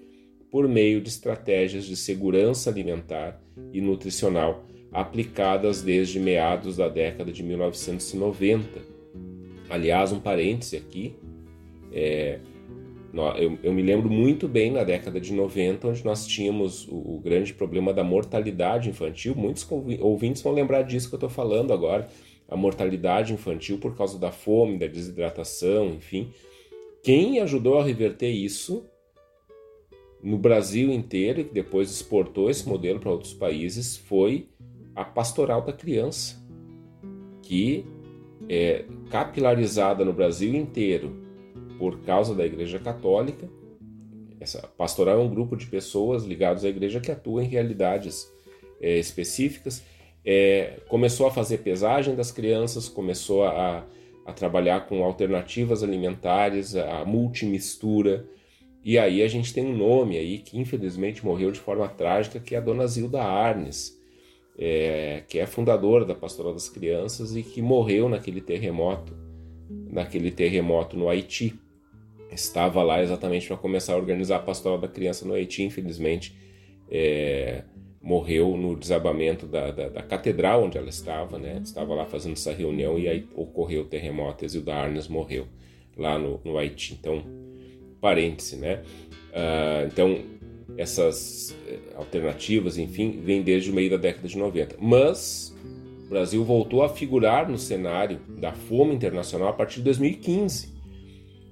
por meio de estratégias de segurança alimentar e nutricional aplicadas desde meados da década de 1990. Aliás, um parêntese aqui, é, eu, eu, me lembro muito bem na década de 90, onde nós tínhamos o, o grande problema da mortalidade infantil. Muitos ouvintes vão lembrar disso que eu estou falando agora a mortalidade infantil por causa da fome, da desidratação, enfim. Quem ajudou a reverter isso no Brasil inteiro e que depois exportou esse modelo para outros países foi a pastoral da criança, que é capilarizada no Brasil inteiro por causa da Igreja Católica. Essa pastoral é um grupo de pessoas ligados à igreja que atuam em realidades é, específicas é, começou a fazer pesagem das crianças, começou a, a trabalhar com alternativas alimentares, a multimistura. E aí a gente tem um nome aí que infelizmente morreu de forma trágica, que é a Dona Zilda Arnes, é, que é fundadora da Pastoral das Crianças e que morreu naquele terremoto, naquele terremoto no Haiti. Estava lá exatamente para começar a organizar a Pastoral da Criança no Haiti, infelizmente. É, morreu no desabamento da, da, da, catedral onde ela estava, né? Estava lá fazendo essa reunião e aí ocorreu o terremoto. E Zilda Arnes morreu lá no, no Haiti. Então, parêntese, né? Uh, então, essas eh, alternativas, enfim, vêm desde o meio da década de 90. Mas o Brasil voltou a figurar no cenário da fome internacional a partir de 2015,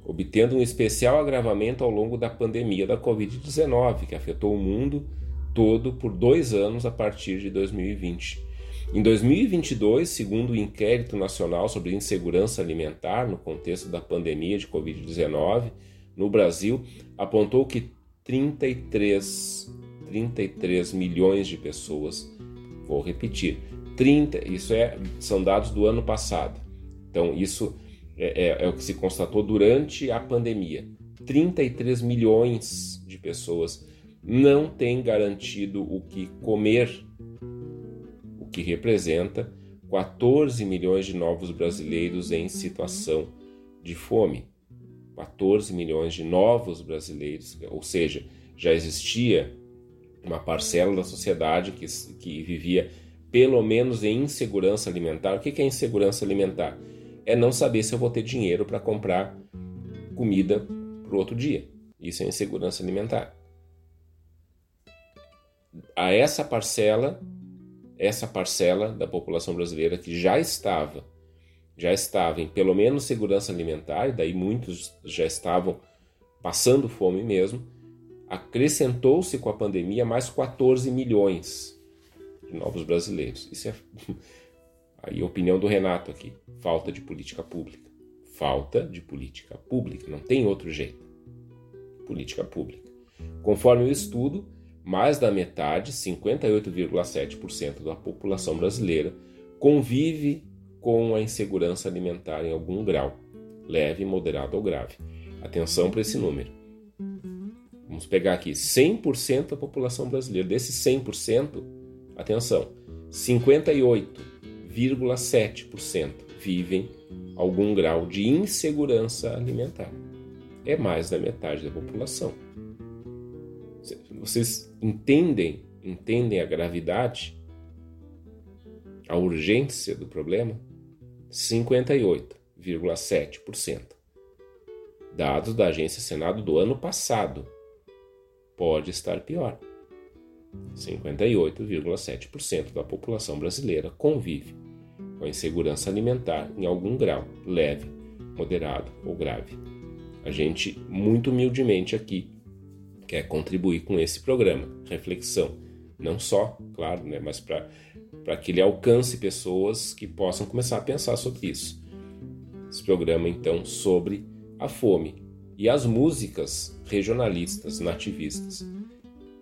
obtendo um especial agravamento ao longo da pandemia da Covid-19, que afetou o mundo todo por dois anos a partir de 2020. Em 2022, segundo o Inquérito Nacional sobre Insegurança Alimentar no contexto da pandemia de Covid-19 no Brasil, apontou que 33, 33 milhões de pessoas, vou repetir, 30, isso é, são dados do ano passado. Então, isso é, é, é o que se constatou durante a pandemia. 33 milhões de pessoas não tem garantido o que comer, o que representa 14 milhões de novos brasileiros em situação de fome. 14 milhões de novos brasileiros, ou seja, já existia uma parcela da sociedade que, que vivia pelo menos em insegurança alimentar. O que é insegurança alimentar? É não saber se eu vou ter dinheiro para comprar comida para o outro dia. Isso é insegurança alimentar. A essa parcela, essa parcela da população brasileira que já estava, já estava em pelo menos segurança alimentar, e daí muitos já estavam passando fome mesmo, acrescentou-se com a pandemia mais 14 milhões de novos brasileiros. Isso é aí a opinião do Renato aqui, falta de política pública. Falta de política pública, não tem outro jeito. Política pública. Conforme o estudo, mais da metade, 58,7% da população brasileira, convive com a insegurança alimentar em algum grau, leve, moderado ou grave. Atenção para esse número. Vamos pegar aqui 100% da população brasileira. Desses 100%, atenção, 58,7% vivem algum grau de insegurança alimentar. É mais da metade da população. Vocês entendem, entendem a gravidade, a urgência do problema? 58,7%. Dados da Agência Senado do ano passado pode estar pior. 58,7% da população brasileira convive com a insegurança alimentar em algum grau, leve, moderado ou grave. A gente, muito humildemente aqui, quer contribuir com esse programa, reflexão. Não só, claro, né, mas para que ele alcance pessoas que possam começar a pensar sobre isso. Esse programa, então, sobre a fome e as músicas regionalistas, nativistas,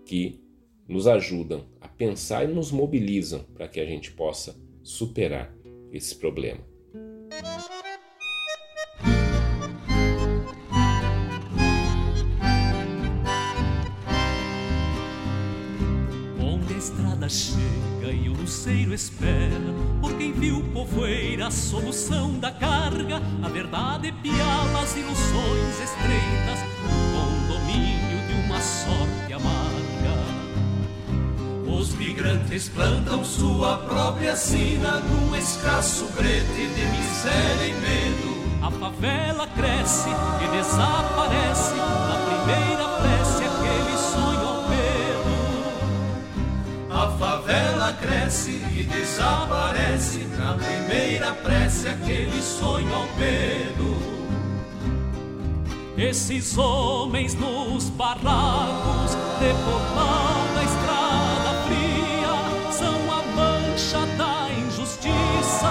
que nos ajudam a pensar e nos mobilizam para que a gente possa superar esse problema. O luceiro espera por quem viu povoeira a solução da carga, a verdade piala as ilusões estreitas, o condomínio de uma sorte amarga. Os migrantes plantam sua própria sina num escasso brete de miséria e medo. A favela cresce e desaparece na primeira e desaparece na primeira prece aquele sonho ao medo. Esses homens nos barracos de portal da estrada fria são a mancha da injustiça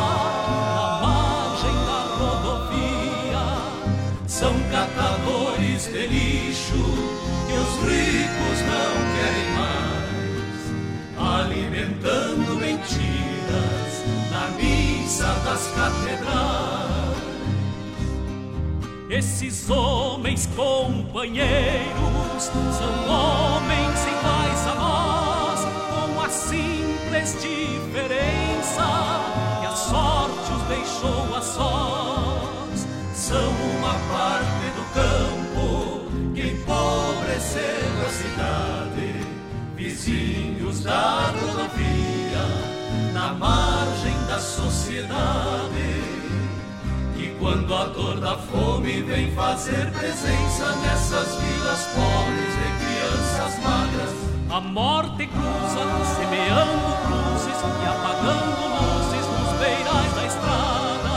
na margem da rodovia. São catadores de lixo que os ricos não querem mais, alimentando missa das catedrais. Esses homens companheiros são homens iguais a nós, com a simples diferença que a sorte os deixou a sós. São uma parte do campo que empobreceu a cidade, vizinhos da rodovia, na da sociedade. E quando a dor da fome vem fazer presença nessas vilas pobres de crianças magras, a morte cruza, semeando cruzes e apagando luzes nos beirais da estrada.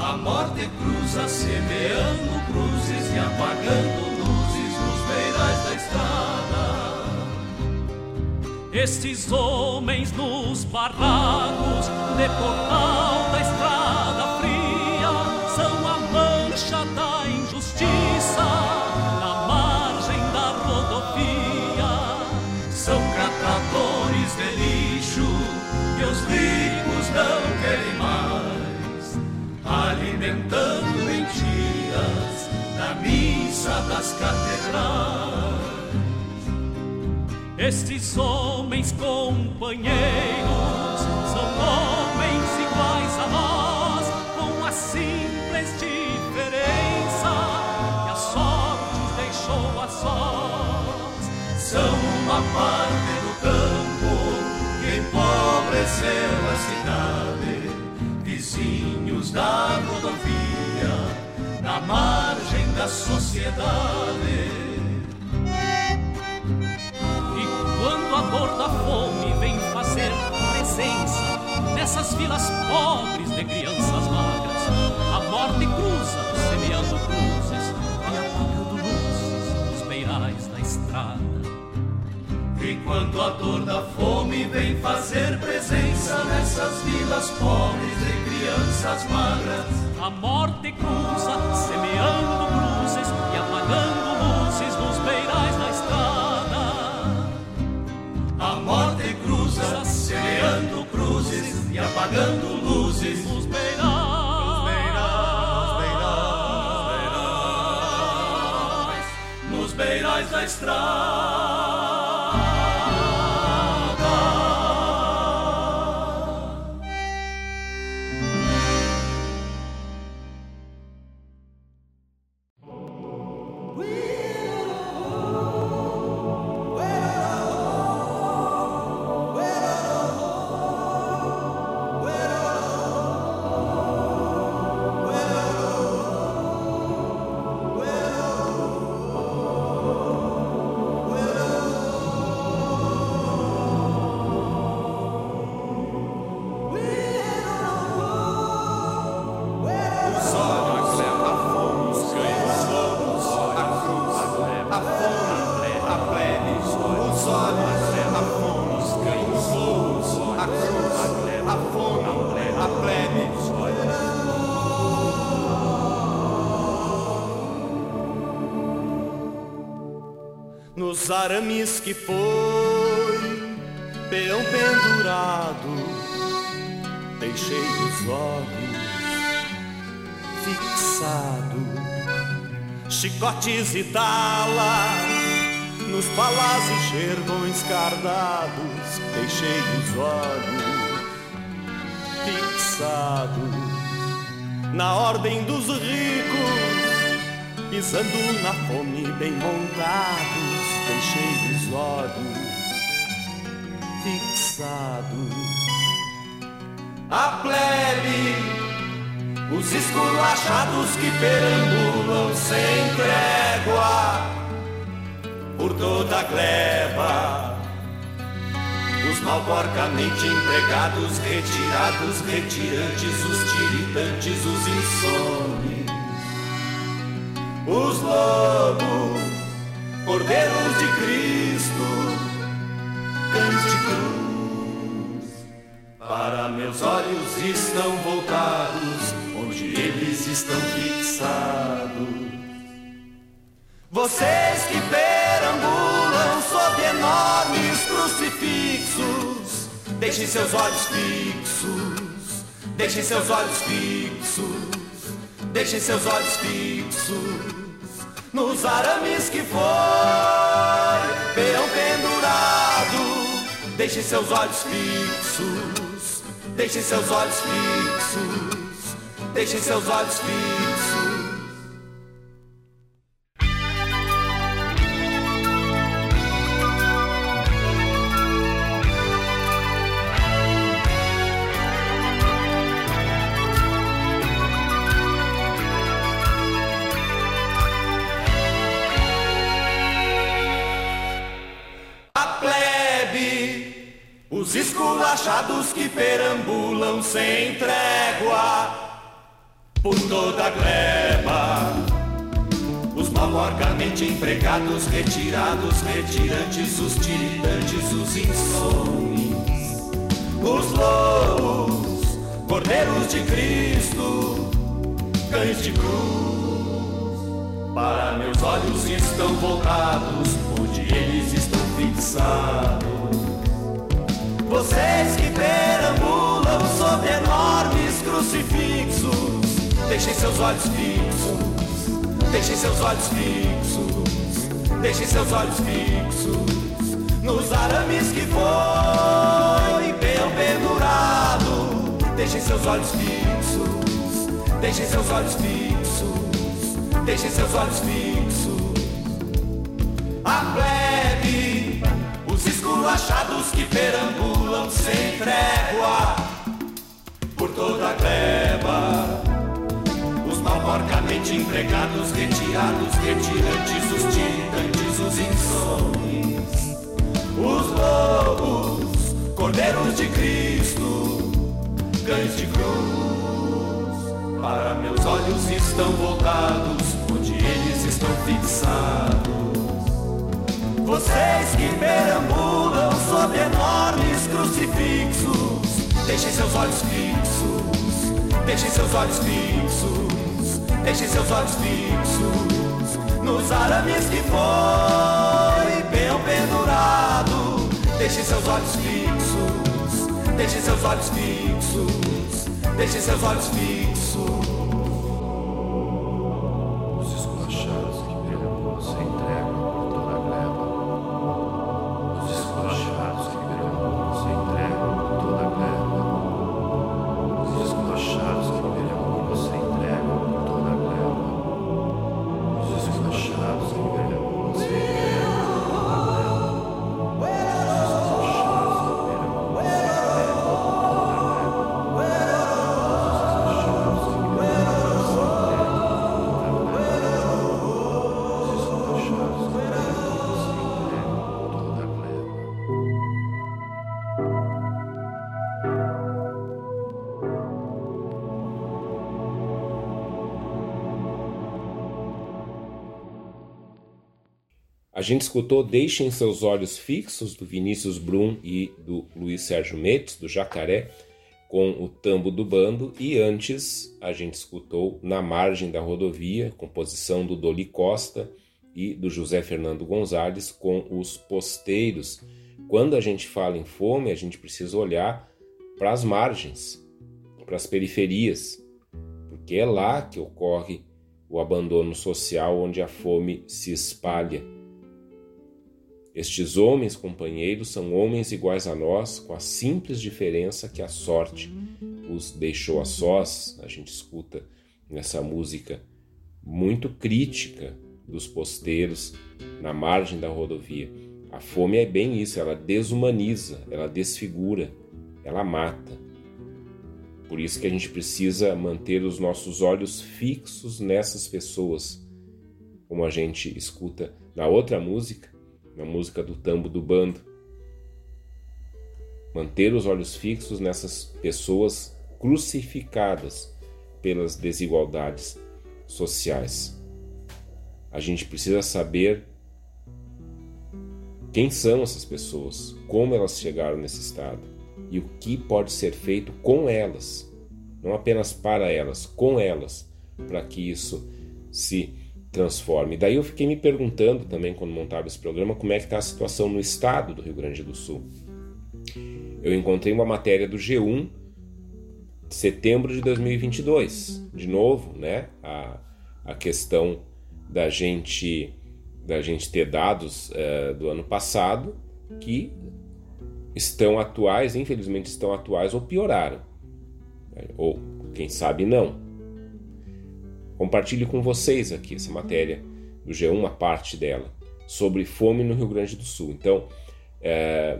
A morte cruza, semeando cruzes e apagando luzes nos beirais da estrada. Estes homens nos barracos de portal da estrada fria são a mancha da injustiça na margem da rodovia. São catadores de lixo que os ricos não querem mais, alimentando mentiras na missa das catedrais. Estes homens companheiros são homens iguais a nós, com a simples diferença que a sorte os deixou a sós. São uma parte do campo que empobreceu a cidade, vizinhos da rodovia, na margem da sociedade nessas vilas pobres de crianças magras. A morte cruza, semeando cruzes e apagando luzes nos beirais da estrada. E quando a dor da fome vem fazer presença nessas vilas pobres de crianças magras, a morte cruza, semeando cruzes apagando luzes nos beirais, nos beirais, nos beirais da estrada. Que foi peão pendurado, deixei os olhos fixados, chicotes e talas nos palas e xergões cardados, deixei os olhos fixados na ordem dos ricos, pisando na fome bem montados deixei os olhos fixados. A plebe, os esculachados que perambulam sem trégua por toda a gleba. Os mal porcamente empregados, retirados, retirantes, os tiritantes, os insones. Os lobos Cordeiros de Cristo, cães de cruz. Para meus olhos estão voltados, onde eles estão fixados. Vocês que perambulam sob enormes crucifixos, deixem seus olhos fixos, deixem seus olhos fixos, deixem seus olhos fixos nos arames que foi peão pendurado. Deixe seus olhos fixos, deixe seus olhos fixos, deixe seus olhos fixos. Os esculachados que perambulam sem trégua por toda a gleba. Os malorgamente empregados, retirados, retirantes, os tiritantes, os insones. Os lobos, cordeiros de Cristo, cães de cruz. Para meus olhos estão voltados, onde eles estão fixados. Vocês que perambulam sob enormes crucifixos, deixem seus olhos fixos, deixem seus olhos fixos, deixem seus olhos fixos. nos arames que foi pendurado. Deixem seus olhos fixos, deixem seus olhos fixos, deixem seus olhos fixos. A plebe, os esculachados que sem trégua por toda a gleba. Os mal porcamente empregados, retirados, retirantes, os tirantes, os insões. Os lobos, cordeiros de Cristo, cães de cruz. Para meus olhos estão voltados, onde eles estão fixados. Vocês que perambulam sob enormes crucifixos, deixem seus olhos fixos, deixem seus olhos fixos, deixem seus olhos fixos nos arames que foi bem pendurado. Deixem seus olhos fixos, deixem seus olhos fixos, deixem seus olhos fixos. A gente escutou Deixem Seus Olhos Fixos, do Vinícius Brum e do Luiz Sérgio Metos, do Jacaré, com o Tambo do Bando, e antes a gente escutou Na Margem da Rodovia, composição do Doli Costa e do José Fernando Gonzalez, com os posteiros. Quando a gente fala em fome, a gente precisa olhar para as margens, para as periferias, porque é lá que ocorre o abandono social, onde a fome se espalha estes homens companheiros são homens iguais a nós, com a simples diferença que a sorte os deixou a sós. A gente escuta nessa música muito crítica dos posteiros na margem da rodovia. A fome é bem isso, ela desumaniza, ela desfigura, ela mata. Por isso que a gente precisa manter os nossos olhos fixos nessas pessoas, como a gente escuta na outra música, na música do tambo do bando. Manter os olhos fixos nessas pessoas crucificadas pelas desigualdades sociais. A gente precisa saber quem são essas pessoas, como elas chegaram nesse estado e o que pode ser feito com elas, não apenas para elas, com elas, para que isso se transforme. Daí eu fiquei me perguntando também quando montava esse programa como é que está a situação no estado do Rio Grande do Sul. Eu encontrei uma matéria do G1 de setembro de 2022, de novo, né? A, a questão da gente da gente ter dados uh, do ano passado que estão atuais, infelizmente estão atuais ou pioraram, ou quem sabe não. Compartilho com vocês aqui essa matéria do G1, uma parte dela, sobre fome no Rio Grande do Sul. Então, é,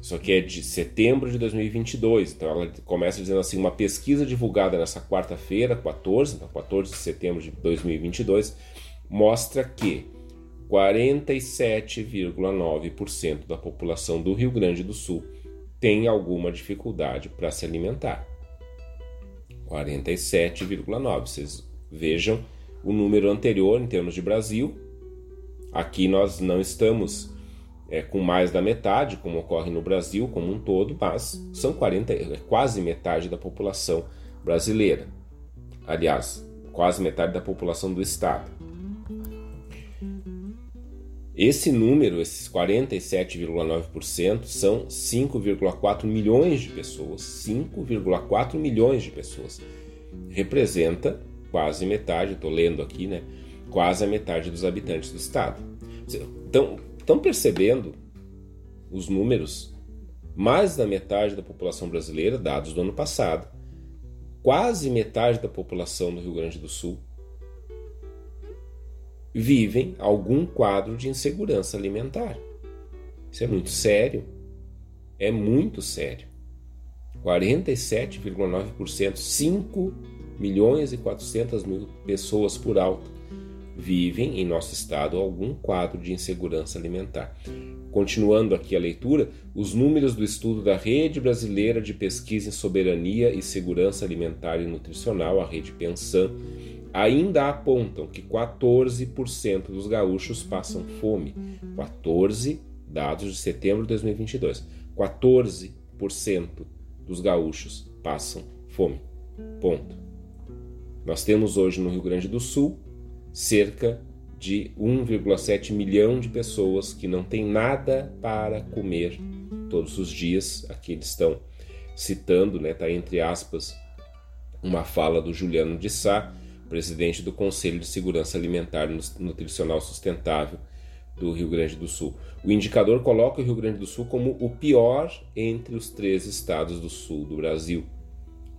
isso aqui é de setembro de 2022. Então, ela começa dizendo assim: uma pesquisa divulgada nessa quarta-feira, 14, então 14 de setembro de 2022, mostra que 47,9% da população do Rio Grande do Sul tem alguma dificuldade para se alimentar. 47,9%. Vocês Vejam o número anterior em termos de Brasil. Aqui nós não estamos é, com mais da metade, como ocorre no Brasil como um todo, mas são 40, é quase metade da população brasileira. Aliás, quase metade da população do estado. Esse número, esses 47,9%, são 5,4 milhões de pessoas. 5,4 milhões de pessoas. Representa quase metade, estou lendo aqui, né? Quase a metade dos habitantes do estado. Estão percebendo os números, mais da metade da população brasileira, dados do ano passado, quase metade da população do Rio Grande do Sul vivem algum quadro de insegurança alimentar. Isso é muito sério. É muito sério. 47,9%, 5 milhões e 400 mil pessoas por alto vivem em nosso estado algum quadro de insegurança alimentar. Continuando aqui a leitura, os números do estudo da Rede Brasileira de Pesquisa em Soberania e Segurança Alimentar e Nutricional, a Rede Pensan, ainda apontam que 14% dos gaúchos passam fome. 14 dados de setembro de 2022. 14% dos gaúchos passam fome. Ponto. Nós temos hoje no Rio Grande do Sul cerca de 1,7 milhão de pessoas que não têm nada para comer todos os dias. Aqui eles estão citando, né, tá entre aspas, uma fala do Juliano de Sá, presidente do Conselho de Segurança Alimentar e Nutricional Sustentável do Rio Grande do Sul. O indicador coloca o Rio Grande do Sul como o pior entre os três estados do sul do Brasil.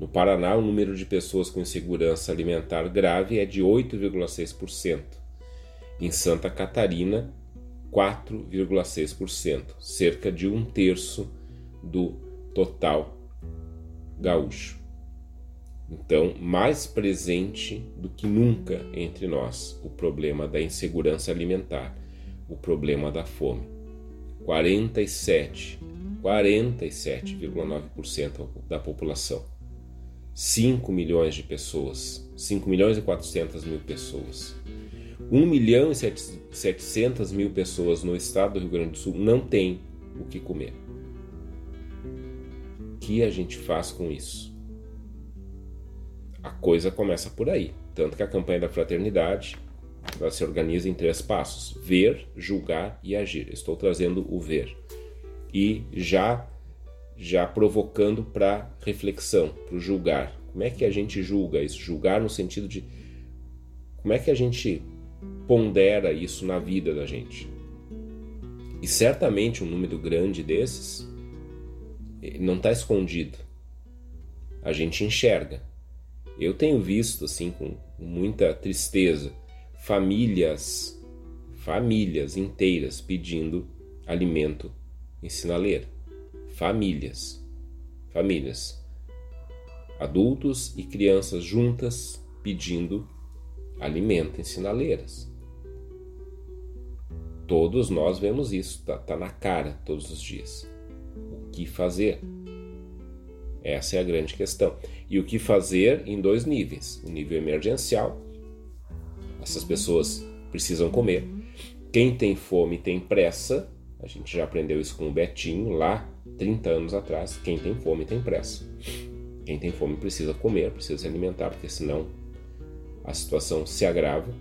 No Paraná, o número de pessoas com insegurança alimentar grave é de 8,6%. Em Santa Catarina, 4,6%, cerca de um terço do total gaúcho. Então, mais presente do que nunca entre nós o problema da insegurança alimentar, o problema da fome. 47, 47,9% da população 5 milhões de pessoas, 5 milhões e 400 mil pessoas. 1 milhão e 700 mil pessoas no estado do Rio Grande do Sul não tem o que comer. O que a gente faz com isso? A coisa começa por aí. Tanto que a campanha da fraternidade ela se organiza em três passos: ver, julgar e agir. Estou trazendo o ver. E já já provocando para reflexão, para julgar. Como é que a gente julga isso? Julgar no sentido de como é que a gente pondera isso na vida da gente? E certamente um número grande desses não está escondido. A gente enxerga. Eu tenho visto assim com muita tristeza famílias, famílias inteiras pedindo alimento em sinaleira famílias. Famílias. Adultos e crianças juntas pedindo alimento em sinaleiras. Todos nós vemos isso, tá, tá na cara todos os dias. O que fazer? Essa é a grande questão. E o que fazer em dois níveis: o nível emergencial, essas pessoas precisam comer. Quem tem fome tem pressa, a gente já aprendeu isso com o Betinho lá 30 anos atrás, quem tem fome tem pressa. Quem tem fome precisa comer, precisa se alimentar, porque senão a situação se agrava.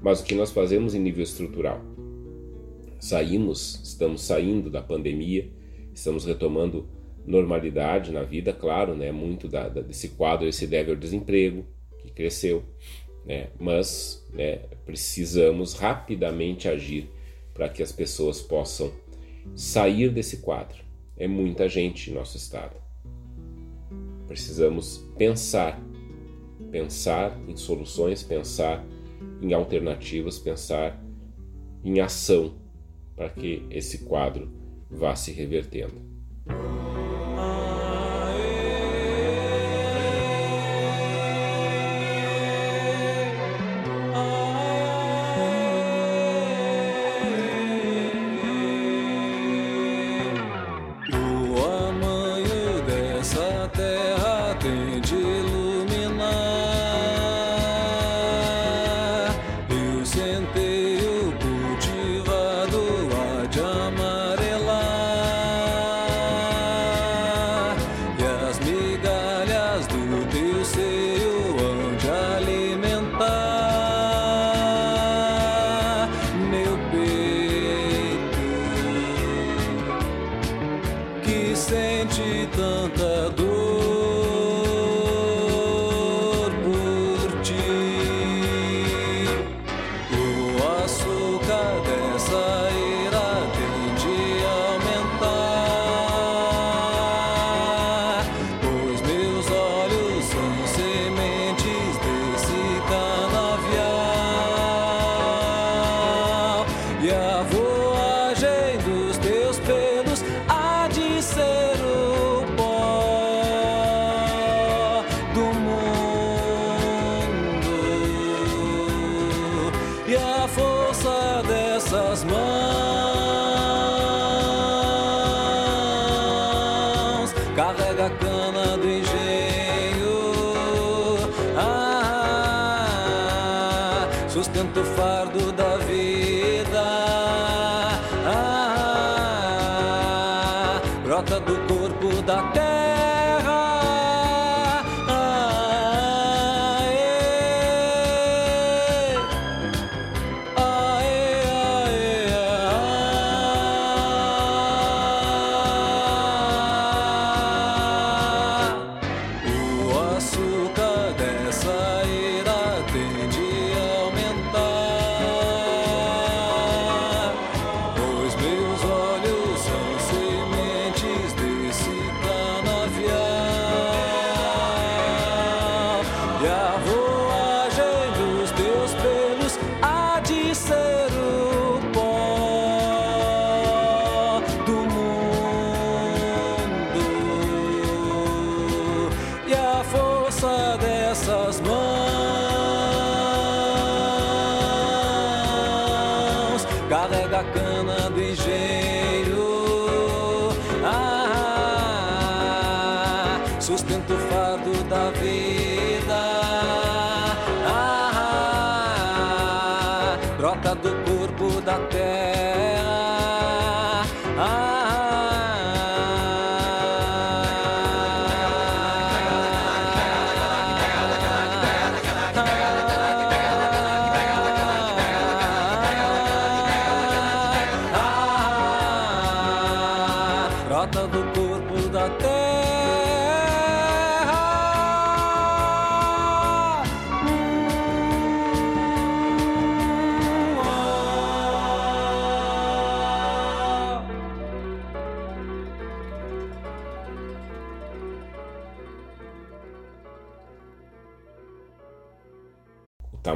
Mas o que nós fazemos em nível estrutural? Saímos, estamos saindo da pandemia, estamos retomando normalidade na vida, claro, né? Muito da, da, desse quadro se deve ao desemprego que cresceu, né? Mas né, precisamos rapidamente agir para que as pessoas possam sair desse quadro é muita gente em nosso estado. Precisamos pensar, pensar em soluções, pensar em alternativas, pensar em ação para que esse quadro vá se revertendo.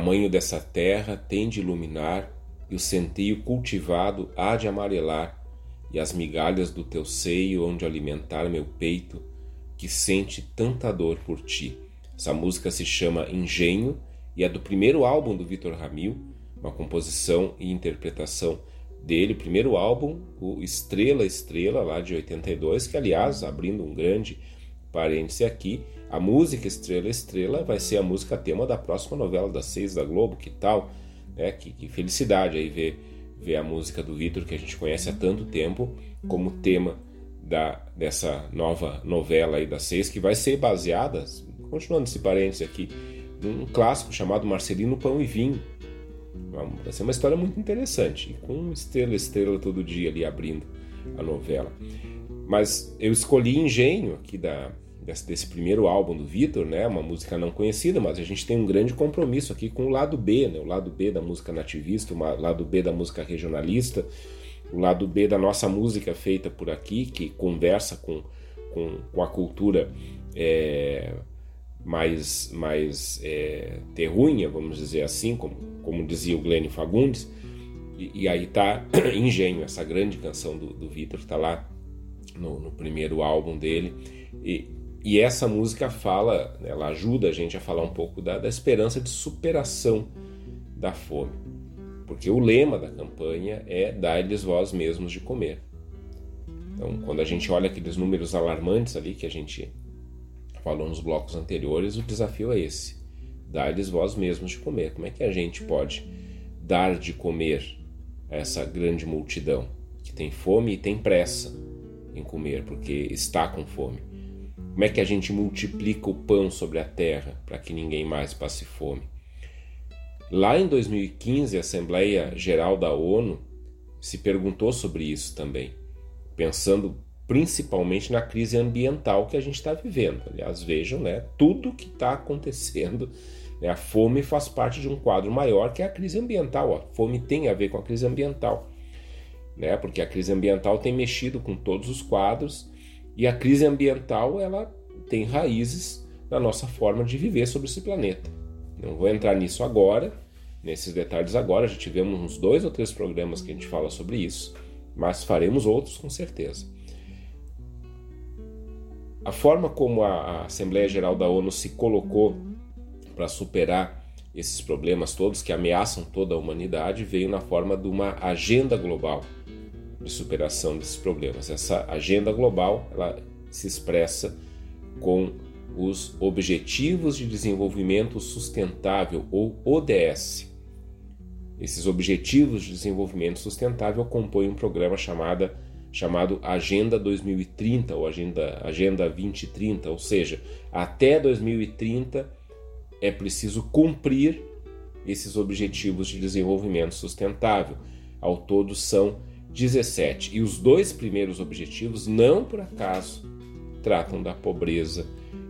Tamanho dessa terra tem de iluminar, e o centeio cultivado há de amarelar, e as migalhas do teu seio hão de alimentar meu peito, que sente tanta dor por ti. Essa música se chama Engenho e é do primeiro álbum do Vitor Ramil, uma composição e interpretação dele, primeiro álbum, o Estrela Estrela, lá de 82, que aliás, abrindo um grande parêntese aqui, a música Estrela Estrela vai ser a música tema da próxima novela das seis da Globo, que tal? É, que, que felicidade aí ver, ver a música do Vitor, que a gente conhece há tanto tempo, como tema da, dessa nova novela aí das seis, que vai ser baseada, continuando esse parênteses aqui, num clássico chamado Marcelino Pão e Vinho. Vai ser uma história muito interessante, com Estrela Estrela todo dia ali abrindo a novela. Mas eu escolhi Engenho aqui da, desse, desse primeiro álbum do Vitor, né? Uma música não conhecida, mas a gente tem um grande compromisso aqui com o lado B, né? O lado B da música nativista, o lado B da música regionalista, o lado B da nossa música feita por aqui, que conversa com, com, com a cultura é, mais, mais é, terrunha, vamos dizer assim, como, como dizia o Glenn Fagundes. E, e aí tá Engenho, essa grande canção do, do Vitor, está lá no, no, primeiro álbum dele. E, e essa música fala, ela ajuda a gente a falar um pouco da, da esperança de superação da fome. Porque o lema da campanha é dar-lhes vós mesmos de comer. Então, quando a gente olha aqueles números alarmantes ali que a gente falou nos blocos anteriores, o desafio é esse: dar-lhes vós mesmos de comer. Como é que a gente pode dar de comer a essa grande multidão que tem fome e tem pressa em comer porque está com fome? Como é que a gente multiplica o pão sobre a terra para que ninguém mais passe fome? Lá em 2015, a Assembleia Geral da ONU se perguntou sobre isso também, pensando principalmente na crise ambiental que a gente está vivendo. Aliás, vejam, né, tudo que está acontecendo, né, a fome faz parte de um quadro maior que é a crise ambiental. A fome tem a ver com a crise ambiental, né, porque a crise ambiental tem mexido com todos os quadros e a crise ambiental ela tem raízes na nossa forma de viver sobre esse planeta. Não vou entrar nisso agora, nesses detalhes agora, já tivemos uns dois ou três programas que a gente fala sobre isso, mas faremos outros com certeza. A forma como a Assembleia Geral da ONU se colocou para superar esses problemas todos que ameaçam toda a humanidade veio na forma de uma agenda global de superação desses problemas. Essa agenda global ela se expressa com os Objetivos de Desenvolvimento Sustentável, ou ODS. Esses Objetivos de Desenvolvimento Sustentável compõem um programa chamada, chamado Agenda 2030 ou Agenda, Agenda 2030, ou seja, até 2030 é preciso cumprir esses Objetivos de Desenvolvimento Sustentável. Ao todo são 17. E os dois primeiros objetivos, não por acaso, tratam da pobreza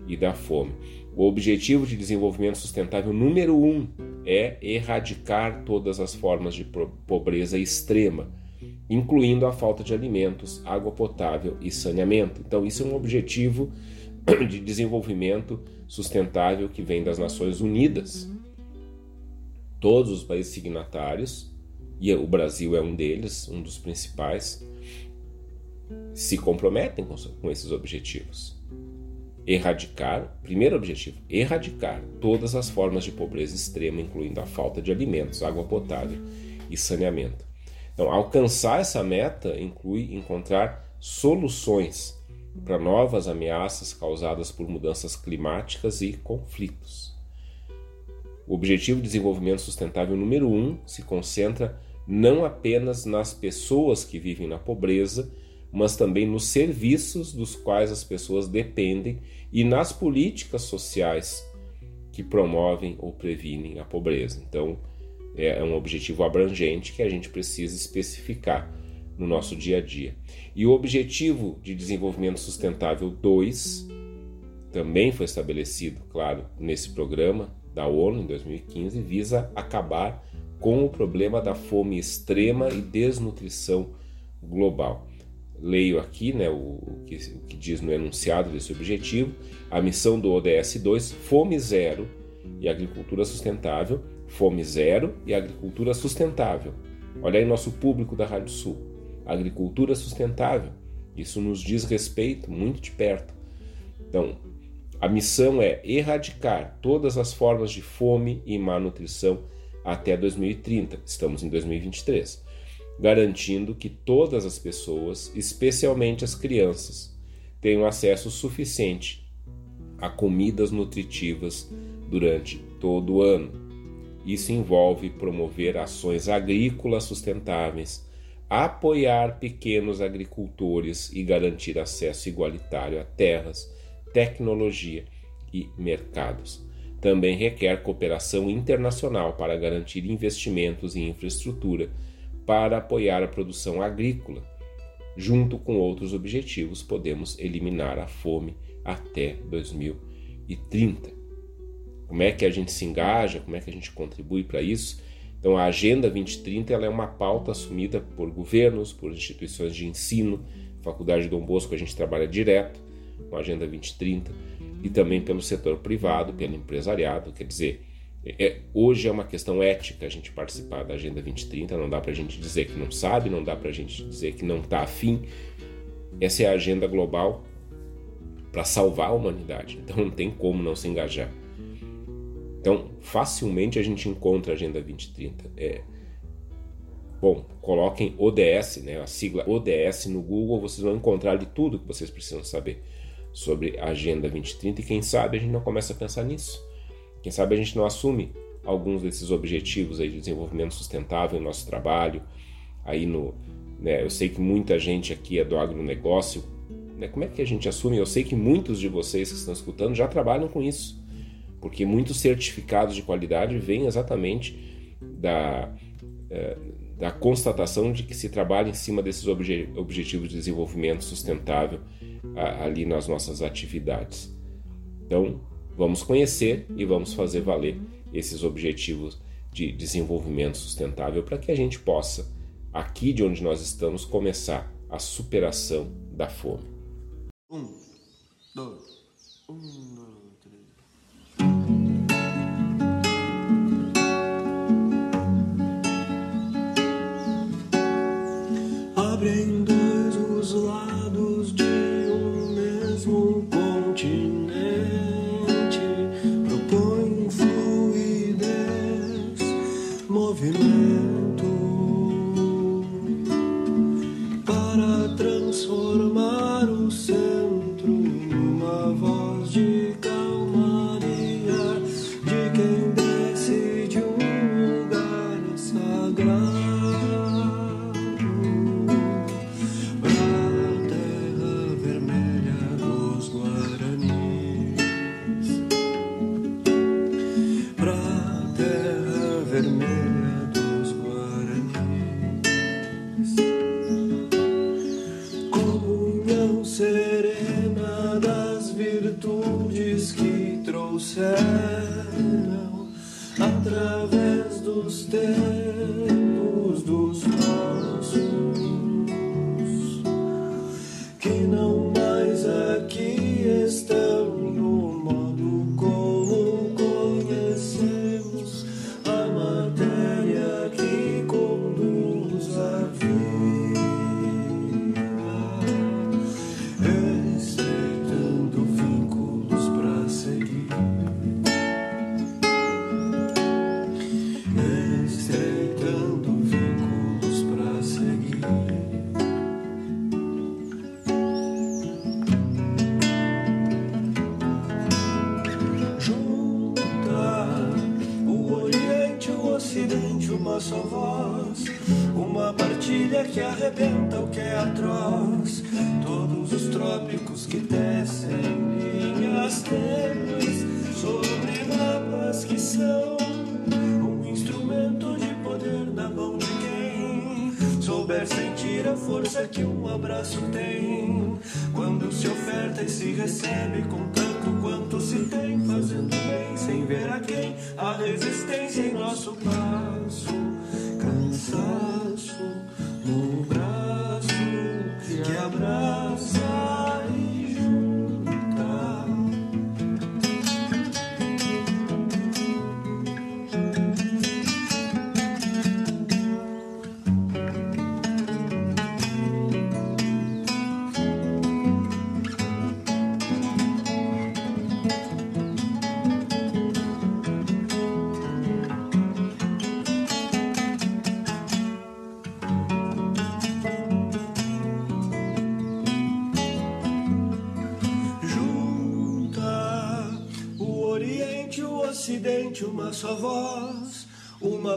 e da fome. O objetivo de desenvolvimento sustentável número um é erradicar todas as formas de pobreza extrema, incluindo a falta de alimentos, água potável e saneamento. Então, isso é um objetivo de desenvolvimento sustentável que vem das Nações Unidas. Todos os países signatários, e o Brasil é um deles, um dos principais, se comprometem com esses objetivos erradicar, primeiro objetivo, erradicar todas as formas de pobreza extrema, incluindo a falta de alimentos, água potável e saneamento. Então, alcançar essa meta inclui encontrar soluções para novas ameaças causadas por mudanças climáticas e conflitos. O Objetivo de Desenvolvimento Sustentável número 1 um se concentra não apenas nas pessoas que vivem na pobreza, mas também nos serviços dos quais as pessoas dependem e nas políticas sociais que promovem ou previnem a pobreza. Então, é um objetivo abrangente que a gente precisa especificar no nosso dia a dia. E o Objetivo de Desenvolvimento Sustentável 2 também foi estabelecido, claro, nesse programa da ONU em 2015, visa acabar com o problema da fome extrema e desnutrição global. Leio aqui né, o, o, que, o, que, diz no enunciado desse objetivo, a missão do ODS 2, fome zero e agricultura sustentável, fome zero e agricultura sustentável. Olha aí nosso público da Rádio Sul, agricultura sustentável, isso nos diz respeito muito de perto. Então, a missão é erradicar todas as formas de fome e má nutrição até 2030, estamos em 2023 garantindo que todas as pessoas, especialmente as crianças, tenham acesso suficiente a comidas nutritivas durante todo o ano. Isso envolve promover ações agrícolas sustentáveis, apoiar pequenos agricultores e garantir acesso igualitário a terras, tecnologia e mercados. Também requer cooperação internacional para garantir investimentos em infraestrutura para apoiar a produção agrícola. Junto com outros objetivos, podemos eliminar a fome até 2030. Como é que a gente se engaja? Como é que a gente contribui para isso? Então, a Agenda 2030 ela é uma pauta assumida por governos, por instituições de ensino. Faculdade de Dom Bosco a gente trabalha direto com a Agenda 2030 e também pelo setor privado, pelo empresariado. Quer dizer, é, hoje é uma questão ética a gente participar da Agenda 2030, não dá para a gente dizer que não sabe, não dá para a gente dizer que não está afim. Essa é a agenda global para salvar a humanidade, então não tem como não se engajar. Então, facilmente a gente encontra a Agenda 2030. É, bom, coloquem ODS, né, a sigla ODS no Google, vocês vão encontrar ali tudo que vocês precisam saber sobre a Agenda 2030 e quem sabe a gente não começa a pensar nisso. Quem sabe a gente não assume alguns desses objetivos aí de desenvolvimento sustentável no nosso trabalho, aí no, né, eu sei que muita gente aqui é do agronegócio, né, como é que a gente assume? Eu sei que muitos de vocês que estão escutando já trabalham com isso, porque muitos certificados de qualidade vêm exatamente da, é, da constatação de que se trabalha em cima desses obje objetivos de desenvolvimento sustentável ali nas nossas atividades. Então, Vamos conhecer e vamos fazer valer esses objetivos de desenvolvimento sustentável para que a gente possa, aqui de onde nós estamos, começar a superação da fome. Um, dois, um, dois, três. Abrindo os lados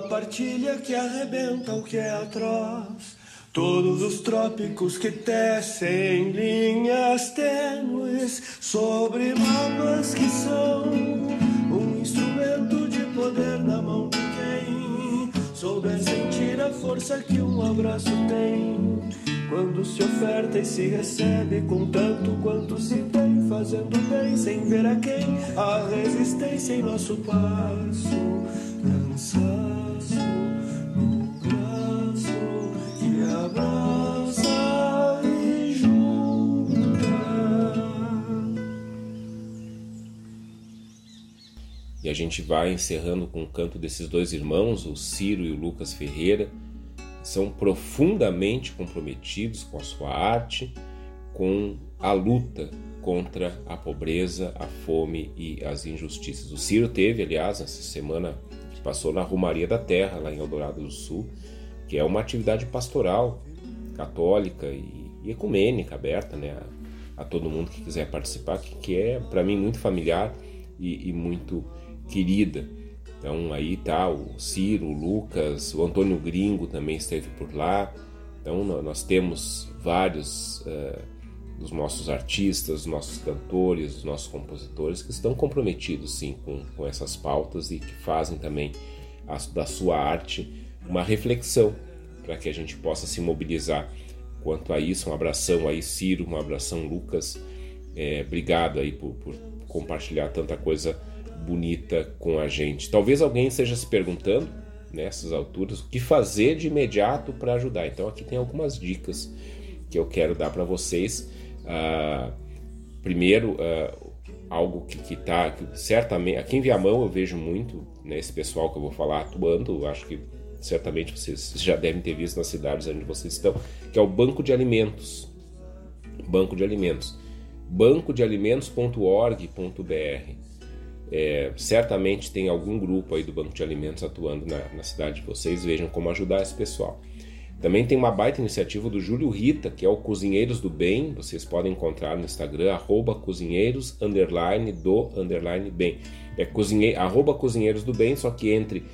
partilha que arrebenta o que é atroz. Todos os trópicos que tecem linhas tênues sobre mapas que são um instrumento de poder na mão de quem souber sentir a força que um abraço tem. Quando se oferta e se recebe com tanto quanto se tem, fazendo bem sem ver a quem a resistência em nosso passo, gente vai encerrando com o canto desses dois irmãos, o Ciro e o Lucas Ferreira, são profundamente comprometidos com a sua arte, com a luta contra a pobreza, a fome e as injustiças. O Ciro teve, aliás, essa semana que passou na Rumaria da Terra, lá em Eldorado do Sul, que é uma atividade pastoral católica e, e ecumênica, aberta né, a, a todo mundo que quiser participar, que, que é para mim muito familiar e, e muito querida. Então aí tá o Ciro, o Lucas, o Antônio Gringo também esteve por lá. Então nó- nós temos vários eh, dos nossos artistas, nossos cantores, os nossos compositores que estão comprometidos sim com, com essas pautas e que fazem também a- da sua arte uma reflexão para que a gente possa se mobilizar quanto a isso. Um abração aí Ciro, um abração Lucas. É, obrigado aí por, por compartilhar tanta coisa bonita com a gente. Talvez alguém esteja se perguntando nessas alturas o que fazer de imediato para ajudar. Então aqui tem algumas dicas que eu quero dar para vocês. Ah, primeiro, ah, algo que, que tá que certamente aqui em Viamão eu vejo muito né, esse pessoal que eu vou falar atuando. Acho que certamente vocês já devem ter visto nas cidades onde vocês estão, que é o banco de alimentos. Banco de alimentos. bancodealimentos.org.br é, certamente tem algum grupo aí do Banco de Alimentos atuando na, na cidade de vocês. Vejam como ajudar esse pessoal. Também tem uma baita iniciativa do Júlio Rita, que é o Cozinheiros do Bem. Vocês podem encontrar no Instagram, arroba cozinheiros, underline, do, underline, bem. É cozinhe, arroba cozinheiros do bem, só que entre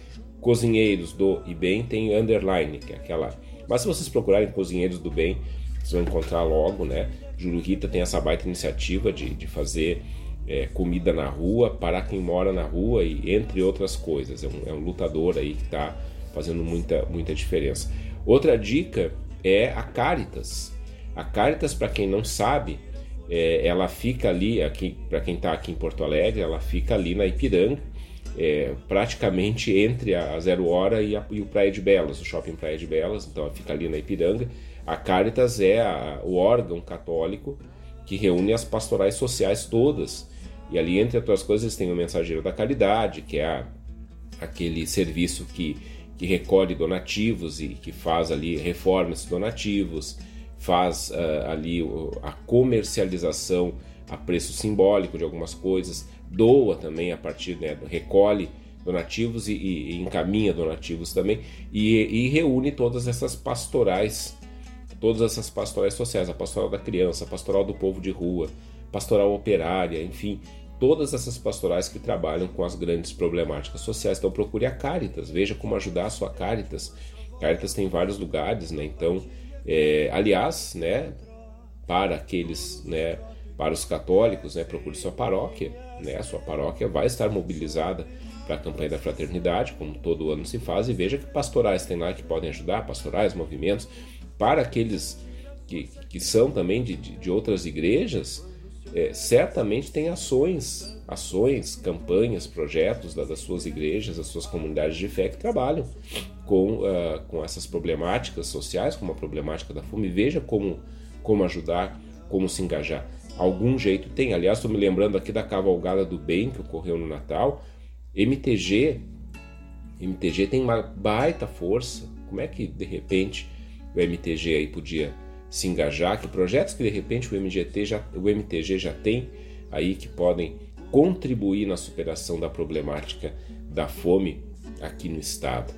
cozinheiros do e bem tem underline, que é aquela... Mas se vocês procurarem cozinheiros do bem, vocês vão encontrar logo, né? Júlio Rita tem essa baita iniciativa de, de fazer é, comida na rua para quem mora na rua e entre outras coisas. É um, é um lutador aí que está fazendo muita, muita diferença. Outra dica é a Caritas. A Caritas, para quem não sabe, é, ela fica ali, aqui para quem está aqui em Porto Alegre, ela fica ali na Ipiranga, é, praticamente entre a, Zero Hora e, a, e, o Praia de Belas, o Shopping Praia de Belas, então ela fica ali na Ipiranga. A Caritas é a, o órgão católico que reúne as pastorais sociais todas. E ali, entre outras coisas, tem o Mensageiro da Caridade, que é a, aquele serviço que, que recolhe donativos e que faz ali, reforma esses donativos, faz uh, ali a comercialização a preço simbólico de algumas coisas, doa também a partir, né, recolhe donativos e, e, e encaminha donativos também e, e, reúne todas essas pastorais, todas essas pastorais sociais, a pastoral da criança, a pastoral do povo de rua, pastoral operária, enfim, todas essas pastorais que trabalham com as grandes problemáticas sociais. Então procure a Caritas, veja como ajudar a sua Caritas. Caritas tem vários lugares, né? Então, é, aliás, né, para aqueles, né, para os católicos, né, procure sua paróquia, né? A sua paróquia vai estar mobilizada para a campanha da fraternidade, como todo ano se faz, e veja que pastorais tem lá que podem ajudar, pastorais, movimentos, para aqueles que, que são também de, de, de outras igrejas, é, certamente tem ações, ações, campanhas, projetos das, das suas igrejas, das suas comunidades de fé que trabalham com, uh, com essas problemáticas sociais, como a problemática da fome. Veja como, como ajudar, como se engajar. Algum jeito tem. Aliás, estou me lembrando aqui da cavalgada do bem que ocorreu no Natal. MTG, MTG tem uma baita força. Como é que de repente o MTG aí podia se engajar, que projetos que de repente o, MGT já, o MTG já tem aí que podem contribuir na superação da problemática da fome aqui no estado.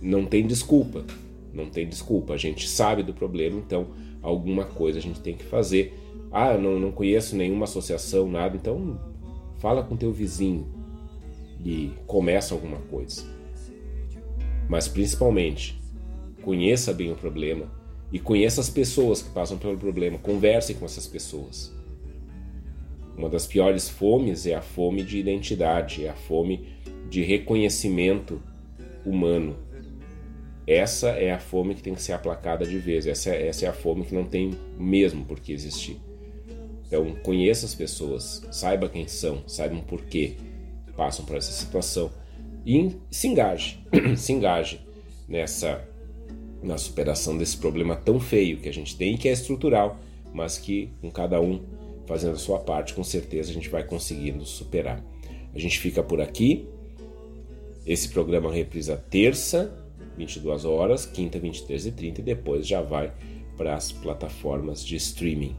Não tem desculpa, não tem desculpa. A gente sabe do problema, então alguma coisa a gente tem que fazer. Ah, não, não conheço nenhuma associação, nada, então fala com teu vizinho e começa alguma coisa. Mas principalmente, conheça bem o problema, e conheça as pessoas que passam pelo problema, converse com essas pessoas. Uma das piores fomes é a fome de identidade, é a fome de reconhecimento humano. Essa é a fome que tem que ser aplacada de vez, essa, é, essa é a fome que não tem mesmo por que existir. Então, conheça as pessoas, saiba quem são, saiba o porquê passam por essa situação e se engaje, se engaje nessa na superação desse problema tão feio que a gente tem que é estrutural, mas que com cada um fazendo a sua parte, com certeza a gente vai conseguindo superar. A gente fica por aqui. Esse programa reprisa terça, 22 horas, quinta, 23 e 30 e depois já vai para as plataformas de streaming.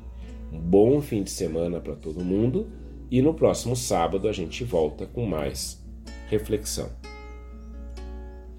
Um bom fim de semana para todo mundo e no próximo sábado a gente volta com mais reflexão.